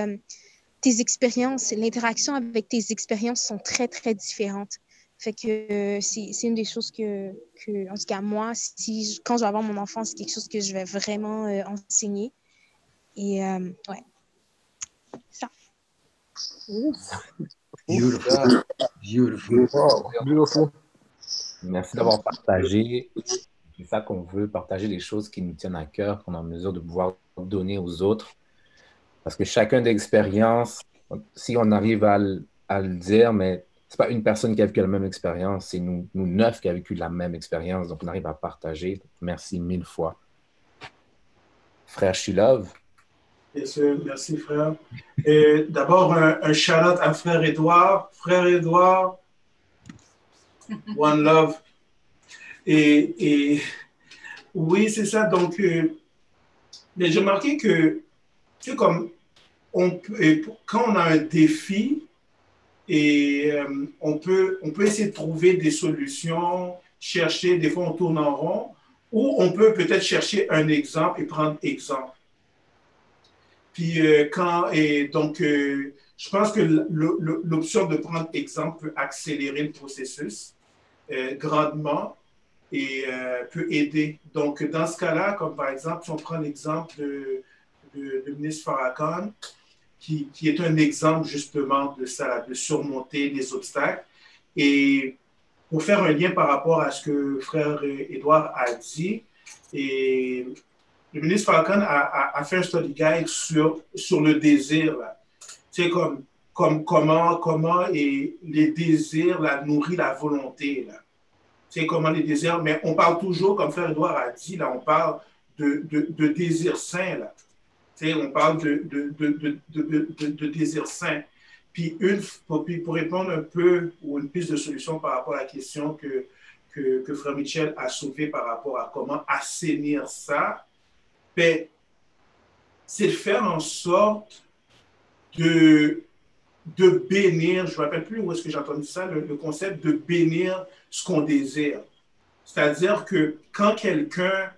tes expériences, l'interaction avec tes expériences sont très, très différentes. Fait que c'est une des choses que, que, en tout cas, moi, si, quand je vais avoir mon enfant, c'est quelque chose que je vais vraiment euh, enseigner. Et euh, ouais, ça. Beautiful. Beautiful. Beautiful. Merci d'avoir partagé. C'est ça qu'on veut, partager les choses qui nous tiennent à cœur, qu'on est en mesure de pouvoir donner aux autres. Parce que chacun d'expérience, si on arrive à, le dire, mais c'est pas une personne qui a vécu la même expérience, c'est nous, nous neuf qui avons vécu la même expérience. Donc, on arrive à partager. Merci mille fois. Frère Shilov. Bien sûr, merci frère. Et d'abord, un, un shout-out à frère Edouard. Frère Edouard, One Love. Et, oui, c'est ça. Donc, euh, j'ai remarqué que, c'est comme, quand on a un défi, et euh, on, peut, on peut essayer de trouver des solutions, chercher, des fois on tourne en rond, ou on peut peut-être chercher un exemple et prendre exemple. Puis euh, quand, et donc, je pense que l'option de prendre exemple peut accélérer le processus grandement et peut aider. Donc, dans ce cas-là, comme par exemple, si on prend l'exemple de, de, de, ministre Farrakhan, qui, est un exemple justement de ça, de surmonter les obstacles. Et pour faire un lien par rapport à ce que frère Edouard a dit, le ministre Falcon a, fait un study guide sur, sur le désir. C'est comme, comme comment, comment et les désirs la, nourrissent la volonté. C'est comment les désirs, mais on parle toujours, comme frère Edouard a dit, là, on parle de, de, de désir sain. Là on parle de, de, de, de, désir sain. Puis, une, pour, pour, répondre un peu ou une piste de solution par rapport à la question que, que, que Frère Michel a soulevée par rapport à comment assainir ça, ben, c'est de faire en sorte de, de bénir, je ne me rappelle plus où est-ce que j'ai entendu ça, le, concept de bénir ce qu'on désire. C'est-à-dire que quand quelqu'un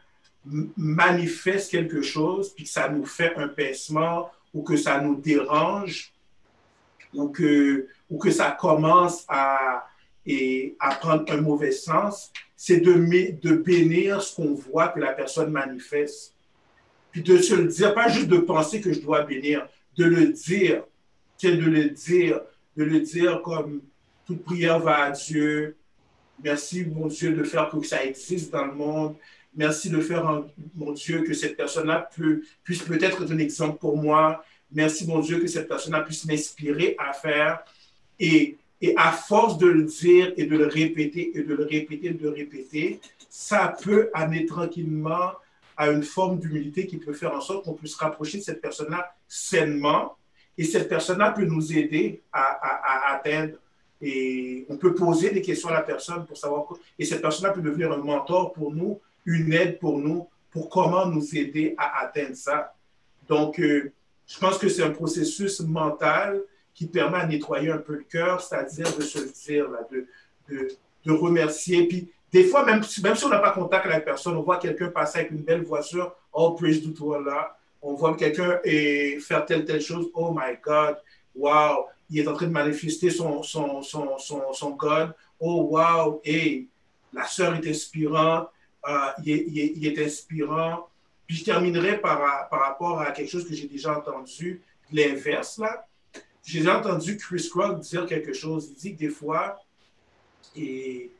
manifeste quelque chose, puis que ça nous fait un pincement ou que ça nous dérange, ou que, ou que ça commence à, et, à prendre un mauvais sens, c'est de, de bénir ce qu'on voit que la personne manifeste. Puis de se le dire, pas juste de penser que je dois bénir, de le dire, c'est de le dire, de le dire comme toute prière va à Dieu. Merci, mon Dieu, de faire que ça existe dans le monde. Merci de faire, mon Dieu, que cette personne-là puisse peut-être être un exemple pour moi. Merci, mon Dieu, que cette personne-là puisse m'inspirer à faire. Et, et à force de le dire et de le répéter et de le répéter et de le répéter, ça peut amener tranquillement à une forme d'humilité qui peut faire en sorte qu'on puisse rapprocher de cette personne-là sainement. Et cette personne-là peut nous aider à, atteindre. Et on peut poser des questions à la personne pour savoir. Et cette personne-là peut devenir un mentor pour nous une aide pour nous, pour comment nous aider à atteindre ça. Donc, euh, je pense que c'est un processus mental qui permet à nettoyer un peu le cœur, c'est-à-dire de se dire, là, de, de, de, remercier. Puis, des fois, même, même si on n'a pas contact avec la personne, on voit quelqu'un passer avec une belle voiture, oh, praise to là. On voit quelqu'un faire telle, telle chose, oh my God, wow, il est en train de manifester son, son, son, son, son oh wow, hey, la sœur est inspirante, euh, il, est, inspirant. Puis je terminerai par, par rapport à quelque chose que j'ai déjà entendu, l'inverse, là. J'ai déjà entendu Chris Rock dire quelque chose. Il dit que des fois, et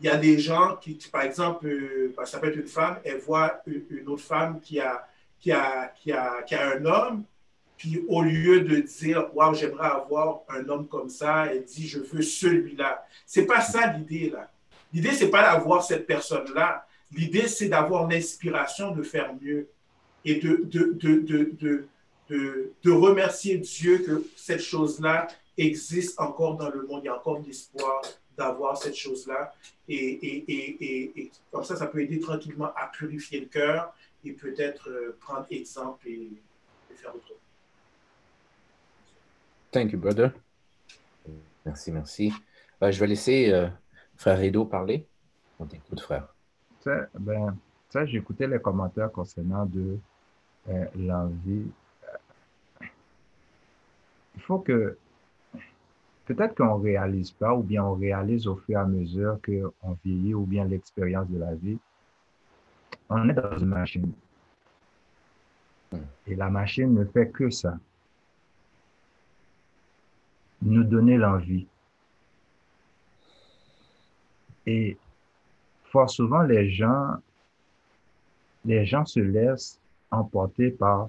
il y a des gens qui, par exemple, euh, ça peut être une femme, elle voit une, autre femme qui a, qui, a, qui, a, qui a un homme, Puis au lieu de dire, waouh, j'aimerais avoir un homme comme ça, elle dit, je veux celui-là. C'est pas ça l'idée là. L'idée, c'est pas d'avoir cette personne-là. L'idée, c'est d'avoir l'inspiration de faire mieux et de, de, de, de, remercier Dieu que cette chose-là existe encore dans le monde. Il y a encore l'espoir d'avoir cette chose-là. Et, et, et, et, comme ça, ça peut aider tranquillement à purifier le cœur et peut-être euh, prendre exemple et, faire autre chose. Thank you, brother. Merci, merci. Euh, je vais laisser euh, frère Edo parler. On t'écoute, frère. Ben, ça, j'écoutais les commentaires concernant de l'envie. Il faut que peut-être qu'on ne réalise pas, ou bien on réalise au fur et à mesure qu'on vieillit, ou bien l'expérience de la vie. On est dans une machine. Et la machine ne fait que ça. Nous donner l'envie. Et fort souvent, les gens, les gens se laissent emporter par,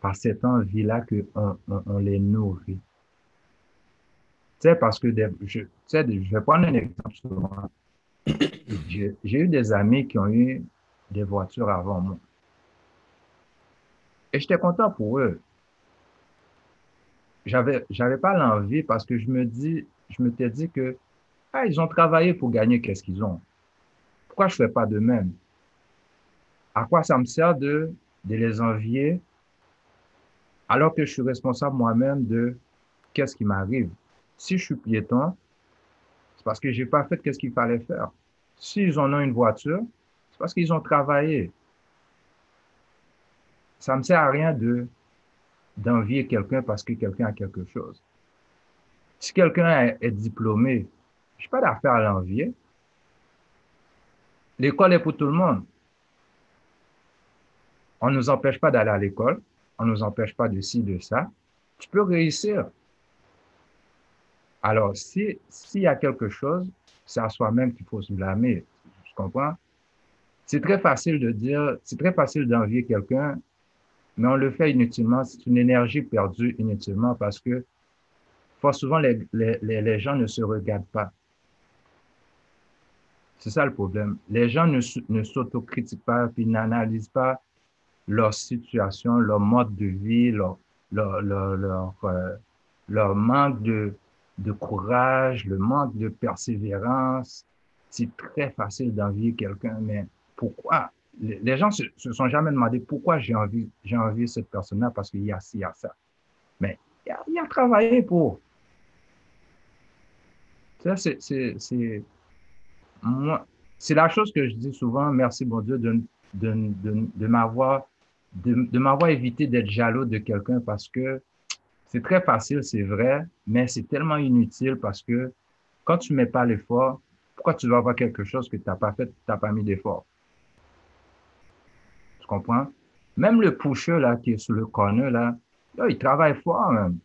par cette envie-là qu'on on les nourrit parce que je, je vais prendre un exemple souvent. J'ai eu des amis qui ont eu des voitures avant moi. Et j'étais content pour eux. J'avais, j'avais pas l'envie parce que je me dis, je m'étais dit que, ah, ils ont travaillé pour gagner qu'est-ce qu'ils ont? Pourquoi je fais pas de même? À quoi ça me sert de, de les envier alors que je suis responsable moi-même de qu'est-ce qui m'arrive? Si je suis piéton, parce que je n'ai pas fait ce qu'il fallait faire. S'ils en ont une voiture, c'est parce qu'ils ont travaillé. Ça ne me sert à rien de d'envier quelqu'un parce que quelqu'un a quelque chose. Si quelqu'un est, diplômé, je n'ai pas d'affaire à l'envier. L'école est pour tout le monde. On ne nous empêche pas d'aller à l'école. On ne nous empêche pas de ci, de ça. Tu peux réussir. Alors, s'il y a quelque chose, c'est à soi-même qu'il faut se blâmer. Je comprends? C'est très facile de dire, c'est très facile d'envier quelqu'un, mais on le fait inutilement. C'est une énergie perdue inutilement parce que fort souvent, les, les, les gens ne se regardent pas. C'est ça le problème. Les gens ne, ne s'autocritiquent pas, puis n'analysent pas leur situation, leur mode de vie, leur, leur, leur, leur, euh, leur manque de, de courage, le manque de persévérance. C'est très facile d'envier quelqu'un, mais pourquoi? Les gens se, se sont jamais demandé pourquoi j'ai envie, j'ai envie cette personne-là parce qu'il y a ci, il y a ça. Mais il a, a travaillé pour. Ça, c'est, c'est, c'est, moi, c'est la chose que je dis souvent, merci bon Dieu de, de, de, de m'avoir, de, de m'avoir évité d'être jaloux de quelqu'un parce que c'est très facile, c'est vrai, mais c'est tellement inutile parce que quand tu ne mets pas l'effort, pourquoi tu vas avoir quelque chose que tu n'as pas fait, tu n'as pas mis d'effort? Tu comprends? Même le pusher là, qui est sur le corner, là, il travaille fort même.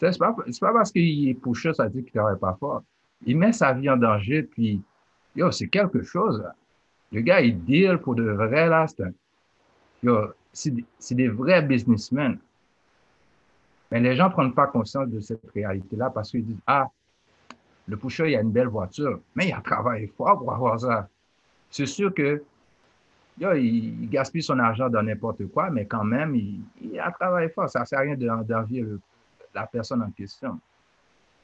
C'est pas, pas parce qu'il est pusher, ça dit qu'il ne travaille pas fort. Il met sa vie en danger, puis c'est quelque chose. Le gars, il deal pour de vrai, là. C'est des vrais businessmen. Mais les gens ne prennent pas conscience de cette réalité-là parce qu'ils disent, ah, le pusher, il a une belle voiture, mais il a travaillé fort pour avoir ça. C'est sûr que il gaspille son argent dans n'importe quoi, mais quand même, il, a travaillé fort. Ça ne sert à rien d'envier la personne en question.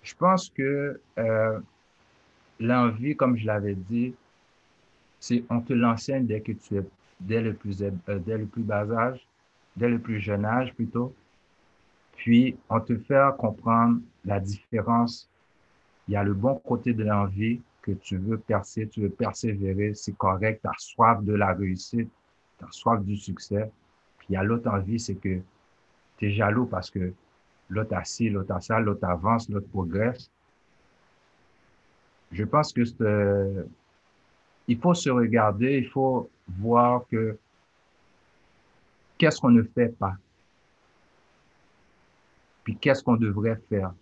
Je pense que euh, l'envie, comme je l'avais dit, c'est on te l'enseigne dès que tu es, le plus, euh, dès le plus bas âge, dès le plus jeune âge plutôt. Puis, on te fait comprendre la différence. Il y a le bon côté de l'envie que tu veux percer, tu veux persévérer, c'est correct, tu as soif de la réussite, tu as soif du succès. Puis, il y a l'autre envie, c'est que tu es jaloux parce que l'autre a ci, l'autre a ça, l'autre avance, l'autre progresse. Je pense que il faut se regarder, il faut voir que qu'est-ce qu'on ne fait pas puis qu'est-ce qu'on devrait faire?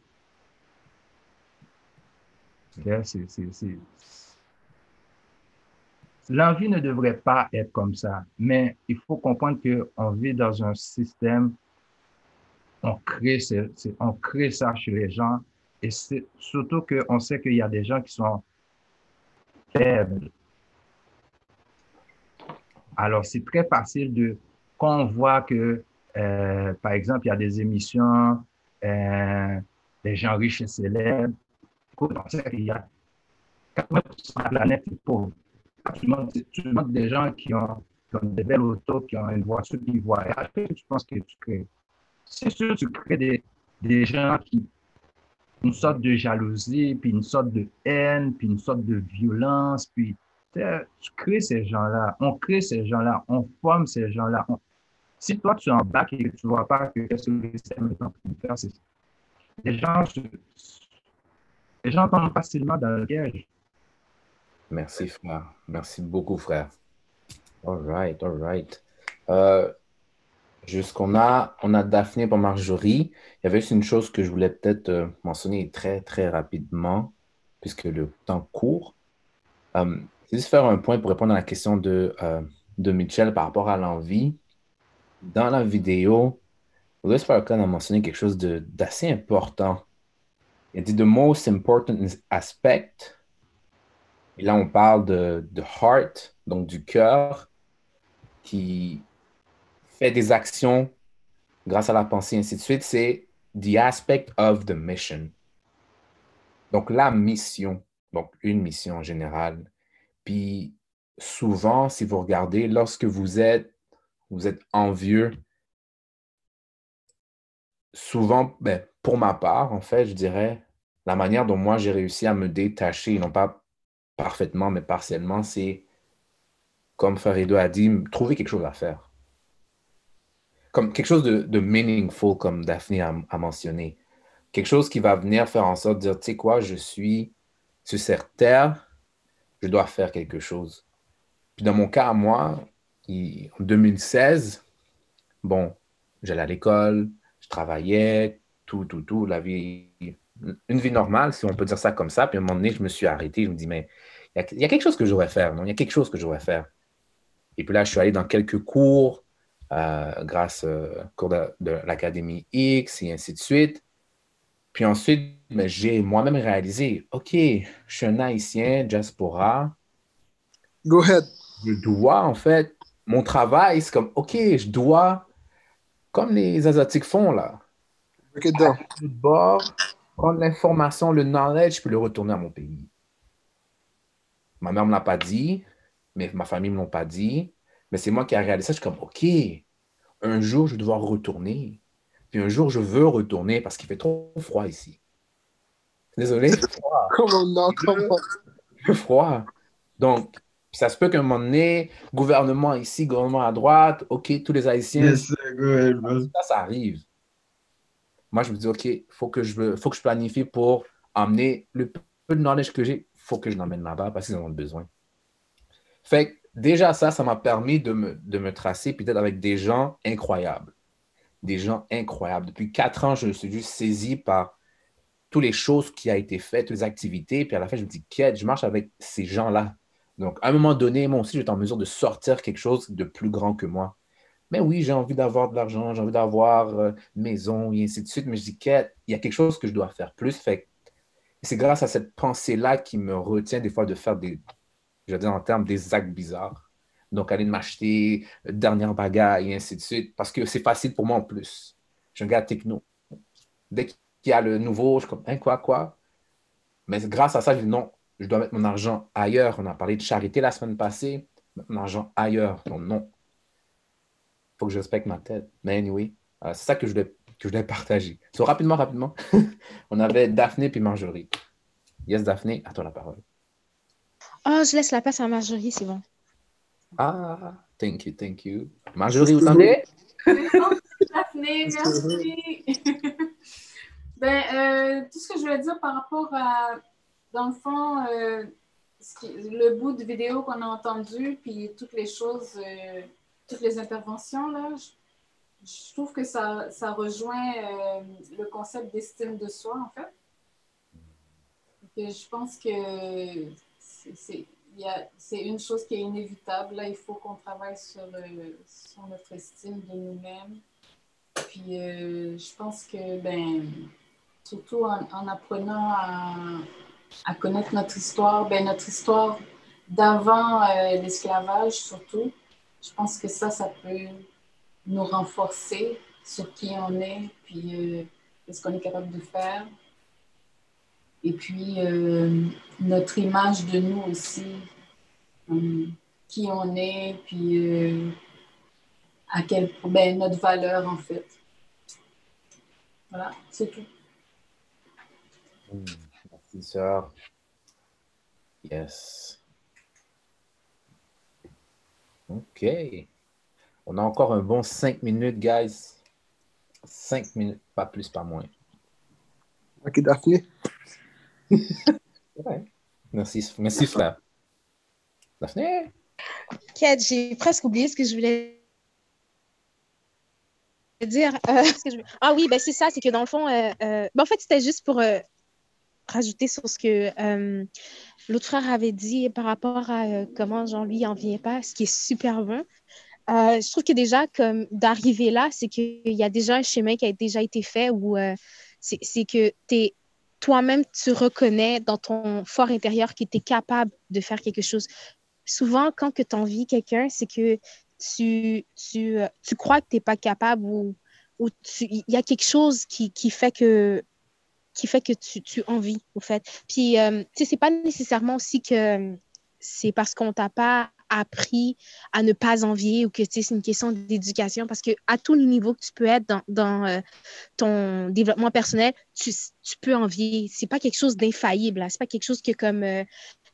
l'envie ne devrait pas être comme ça, mais il faut comprendre qu'on vit dans un système, on crée, on crée ça chez les gens, et surtout qu'on sait qu'il y a des gens qui sont faibles. Alors, c'est très facile de, quand on voit que, euh, par exemple, il y a des émissions, euh, des gens riches et célèbres, on sait qu'il y a 80% de la planète est pauvre. Tu demandes, des gens qui ont, qui ont, des belles autos, qui ont une voiture, qui voyagent. Tu penses que tu crées. C'est sûr, tu crées des, des gens qui, une sorte de jalousie, puis une sorte de haine, puis une sorte de violence, puis tu crées ces gens-là, on crée ces gens-là, on forme ces gens-là. Si toi, tu es en bac et tu ne vois pas que qu'est-ce que le système est en train de faire, les gens, les gens tombent facilement dans le piège. Merci, frère. Merci beaucoup, frère. All right, all right. Euh, Jusqu'on a, on a Daphné pour Marjorie. Il y avait juste une chose que je voulais peut-être euh, mentionner très, très rapidement, puisque le temps court. Euh, c'est juste faire un point pour répondre à la question de, euh, de Michel par rapport à l'envie. Dans la vidéo, Louis Farrakhan a mentionné quelque chose d'assez important. Il a dit The most important aspect. Et là, on parle de, de heart, donc du cœur, qui des actions grâce à la pensée, ainsi de suite, c'est the aspect of the mission. Donc, la mission, donc une mission en général. Puis, souvent, si vous regardez, lorsque vous êtes, vous êtes envieux, souvent, ben, pour ma part, en fait, je dirais, la manière dont moi j'ai réussi à me détacher, non pas parfaitement, mais partiellement, c'est, comme Farido a dit, trouver quelque chose à faire comme quelque chose de, meaningful, comme Daphné a, mentionné. Quelque chose qui va venir faire en sorte de dire, tu sais quoi, je suis sur cette terre, je dois faire quelque chose. Puis dans mon cas, moi, en 2016, bon, j'allais à l'école, je travaillais, tout, tout, tout, la vie, une vie normale, si on peut dire ça comme ça. Puis à un moment donné, je me suis arrêté, je me dis, mais il y, y, a quelque chose que je devrais faire, non? Il y a quelque chose que je devrais faire. Et puis là, je suis allé dans quelques cours, euh, grâce euh, au cours de, l'Académie X et ainsi de suite. Puis ensuite, j'ai moi-même réalisé, OK, je suis un haïtien, diaspora. Go ahead. Je dois, en fait, mon travail, c'est comme, OK, je dois, comme les Asiatiques font là, bord, prendre l'information, le knowledge, puis le retourner à mon pays. Ma mère ne me l'a pas dit, mais ma famille ne me l'a pas dit. Mais c'est moi qui ai réalisé ça. Je suis comme, OK, un jour, je vais devoir retourner. Puis un jour, je veux retourner parce qu'il fait trop froid ici. Désolé. Froid. comment non, comment? froid. Donc, ça se peut qu'à un moment donné, gouvernement ici, gouvernement à droite, OK, tous les Haïtiens. ça, ça arrive. Moi, je me dis, OK, il faut, que je, faut que je planifie pour emmener le peu de knowledge que j'ai, il faut que je l'emmène là-bas parce qu'ils en ont besoin. Fait déjà ça, ça m'a permis de me, de me tracer, peut-être avec des gens incroyables. Des gens incroyables. Depuis quatre ans, je me suis juste saisi par toutes les choses qui ont été faites, toutes les activités. Puis à la fin, je me dis, quête, je marche avec ces gens-là. Donc, à un moment donné, moi aussi, j'étais en mesure de sortir quelque chose de plus grand que moi. Mais oui, j'ai envie d'avoir de l'argent, j'ai envie d'avoir euh, maison et ainsi de suite. Mais je dis, quête, il y a quelque chose que je dois faire plus. C'est grâce à cette pensée-là qui me retient des fois de faire des, je veux dire en termes des actes bizarres. Donc, aller m'acheter dernière bagarre et ainsi de suite, parce que c'est facile pour moi en plus. Je suis un gars techno. Dès qu'il y a le nouveau, je suis comme, hein, quoi, quoi? Mais grâce à ça, je dis non, je dois mettre mon argent ailleurs. On a parlé de charité la semaine passée, mettre mon argent ailleurs. Donc, non. Il faut que je respecte ma tête. Mais anyway, euh, c'est ça que je voulais, que je voulais partager. So, rapidement, rapidement, on avait Daphné puis Marjorie. Yes, Daphné, à toi la parole. Oh, je laisse la place à Marjorie, c'est bon. Ah, thank you, thank you. Marjorie, vous en êtes? merci. ben, euh, tout ce que je voulais dire par rapport à, dans le fond, euh, le bout de vidéo qu'on a entendu, puis toutes les choses, euh, toutes les interventions, là, je, trouve que ça, ça rejoint le concept d'estime de soi, en fait. je pense que c'est une chose qui est inévitable. Là, il faut qu'on travaille sur, euh, sur, notre estime de nous-mêmes. Puis, euh, je pense que, ben, surtout en, apprenant à, à, connaître notre histoire, ben, notre histoire d'avant euh, l'esclavage, surtout, je pense que ça, ça peut nous renforcer sur qui on est, puis ce qu'on est capable de faire. Et puis, euh, notre image de nous aussi, euh, qui on est, puis euh, à quel ben, notre valeur en fait. Voilà, c'est tout. Hmm, Yes. OK. On a encore un bon cinq minutes, guys. Cinq minutes, pas plus, pas moins. OK, Daphné. Merci, merci frère. Daphné? j'ai presque oublié ce que je voulais dire. Euh, ah oui, ben c'est ça, c'est que dans le fond, euh, euh, ben, en fait, c'était juste pour rajouter sur ce que l'autre frère avait dit par rapport à comment Jean-Louis n'en vient pas, ce qui est super bon. je trouve que déjà, comme d'arriver là, c'est qu'il y a déjà un chemin qui a déjà été fait où c'est que es toi-même, tu reconnais dans ton fort intérieur que tu es capable de faire quelque chose. Souvent, quand tu envies quelqu'un, c'est que tu, tu, euh, tu, crois que tu n'es pas capable ou, ou il y a quelque chose qui, qui fait que qui fait que tu, tu envies, au fait. Puis, euh, tu sais, c'est pas nécessairement aussi que c'est parce qu'on t'a pas appris à ne pas envier ou que c'est une question d'éducation parce que à tous les niveaux que tu peux être dans, dans euh, ton développement personnel, tu, tu peux envier. C'est pas quelque chose d'infaillible. C'est pas quelque chose que comme euh,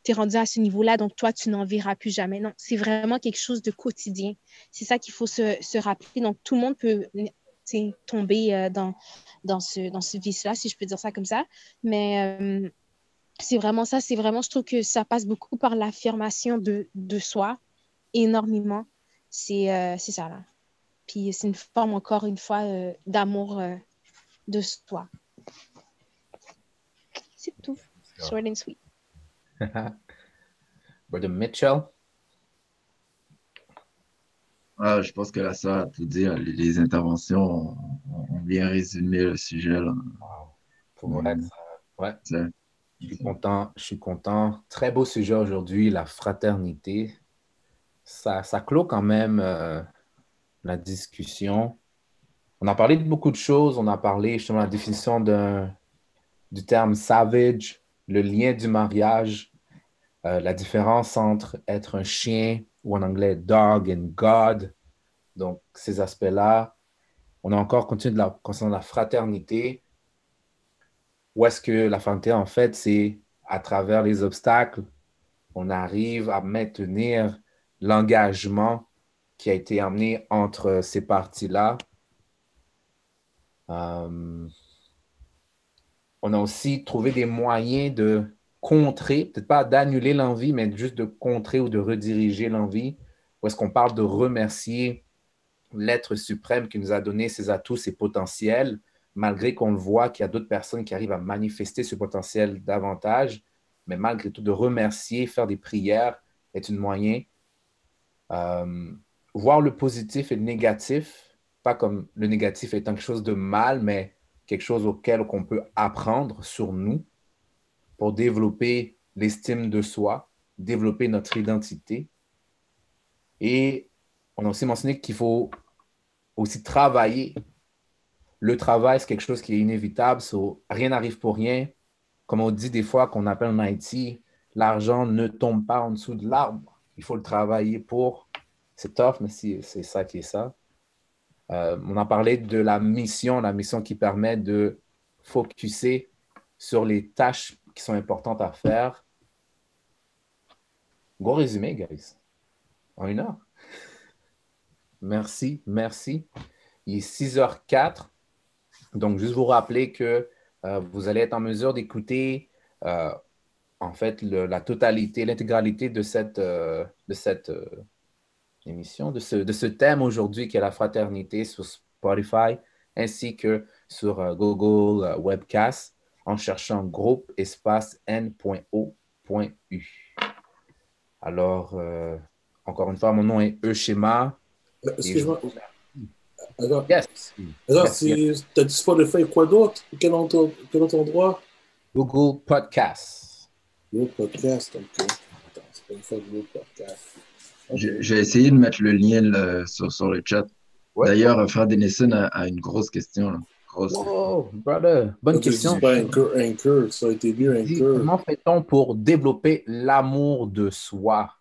tu es rendu à ce niveau-là, donc toi, tu n'en verras plus jamais. Non, c'est vraiment quelque chose de quotidien. C'est ça qu'il faut se, se, rappeler. Donc, tout le monde peut tomber euh, dans, dans ce, dans ce vice-là, si je peux dire ça comme ça. Mais c'est vraiment ça. C'est vraiment, je trouve que ça passe beaucoup par l'affirmation de, de, soi, énormément. C'est euh, ça, là. Puis c'est une forme, encore une fois, euh, d'amour euh, de soi. C'est tout. Short and sweet. Brother Mitchell? Ah, je pense que la soeur a tout dit. Les, interventions ont, bien résumé le sujet. Là. Wow. ouais. Je suis content, je suis content. Très beau sujet aujourd'hui, la fraternité. Ça, ça clôt quand même euh, la discussion. On a parlé de beaucoup de choses. On a parlé justement de la définition du terme savage, le lien du mariage, euh, la différence entre être un chien ou en anglais dog and God. Donc, ces aspects-là. On a encore continué de la, concernant la fraternité. Où est-ce que la fraternité, en fait, c'est à travers les obstacles, on arrive à maintenir l'engagement qui a été amené entre ces parties-là. Euh, on a aussi trouvé des moyens de contrer, peut-être pas d'annuler l'envie, mais juste de contrer ou de rediriger l'envie. Où est-ce qu'on parle de remercier l'être suprême qui nous a donné ses atouts, ses potentiels, malgré qu'on le voit qu'il y a d'autres personnes qui arrivent à manifester ce potentiel davantage, mais malgré tout, de remercier, faire des prières est un moyen. Euh, voir le positif et le négatif, pas comme le négatif étant quelque chose de mal, mais quelque chose auquel on peut apprendre sur nous pour développer l'estime de soi, développer notre identité. Et on a aussi mentionné qu'il faut aussi travailler le travail, c'est quelque chose qui est inévitable. rien n'arrive pour rien. Comme on dit des fois qu'on appelle en Haïti, l'argent ne tombe pas en dessous de l'arbre. Il faut le travailler pour. C'est tough, mais c'est ça qui est ça. Euh, on a parlé de la mission, la mission qui permet de focuser sur les tâches qui sont importantes à faire. Gros résumé, guys. En une heure. Merci, merci. Il est 6h04. Donc, juste vous rappeler que euh, vous allez être en mesure d'écouter euh, en fait la totalité, l'intégralité de cette, euh, de cette émission, de ce, de ce thème aujourd'hui qui est la fraternité sur Spotify ainsi que sur Google Webcast en cherchant groupe espace n.o.u. Alors, euh, encore une fois, mon nom est Euschema. Excuse-moi. Alors, Yes. alors Yes, si tu as Spotify, quoi d'autre? Quel autre, quel autre endroit? Google Podcast. Le podcast, ok. Attends, c'est pas une fois le podcast. Je- J'ai essayé de mettre le lien là, sur, sur le chat. Ouais. D'ailleurs, frère Denison a, a une grosse question. là. Oh, brother, bonne question. Pas Anchor, Anchor, ça a été mieux Anchor. Comment fait-on pour développer l'amour de soi?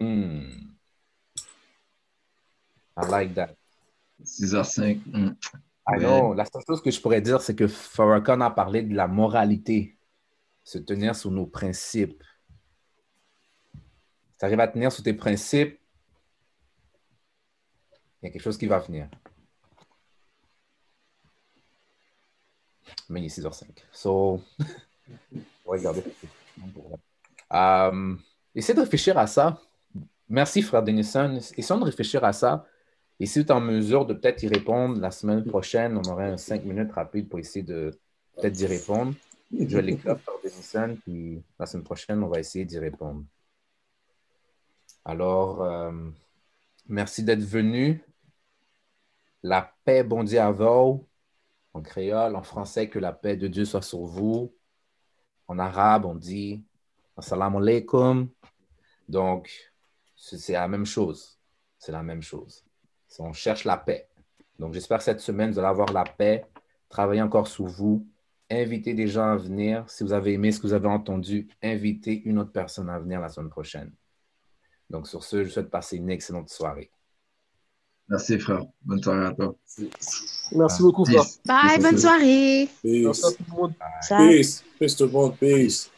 Hmm. I like that. 6h05. hmm. I Ouais. know. La seule chose que je pourrais dire, c'est que Farrakhan a parlé de la moralité, se tenir sur nos principes. Si tu arrives à tenir sur tes principes, il y a quelque chose qui va venir. Mais il est 6h05. So, on va regarder. Euh, essaie de réfléchir à ça. Merci, frère Denison. Essayons de réfléchir à ça. Et si tu es en mesure de peut-être y répondre la semaine prochaine, on aurait un cinq minutes rapide pour essayer de peut-être d'y répondre. Je vais l'écrire par Denison, puis la semaine prochaine, on va essayer d'y répondre. Alors, euh, merci d'être venu. La paix bondit à vous. En créole, en français, que la paix de Dieu soit sur vous. En arabe, on dit Assalamu alaikum. Donc, c'est la même chose. C'est la même chose. On cherche la paix. Donc, j'espère que cette semaine, vous allez avoir la paix. Travaillez encore sur vous. Invitez des gens à venir. Si vous avez aimé ce que vous avez entendu, invitez une autre personne à venir la semaine prochaine. Donc, sur ce, je vous souhaite passer une excellente soirée. Merci, frère. Bonne soirée à toi. Merci beaucoup, frère. Bye, Peace. bonne soirée. Peace. Merci à tout le monde. Ciao. Peace. Peace tout le monde. Peace.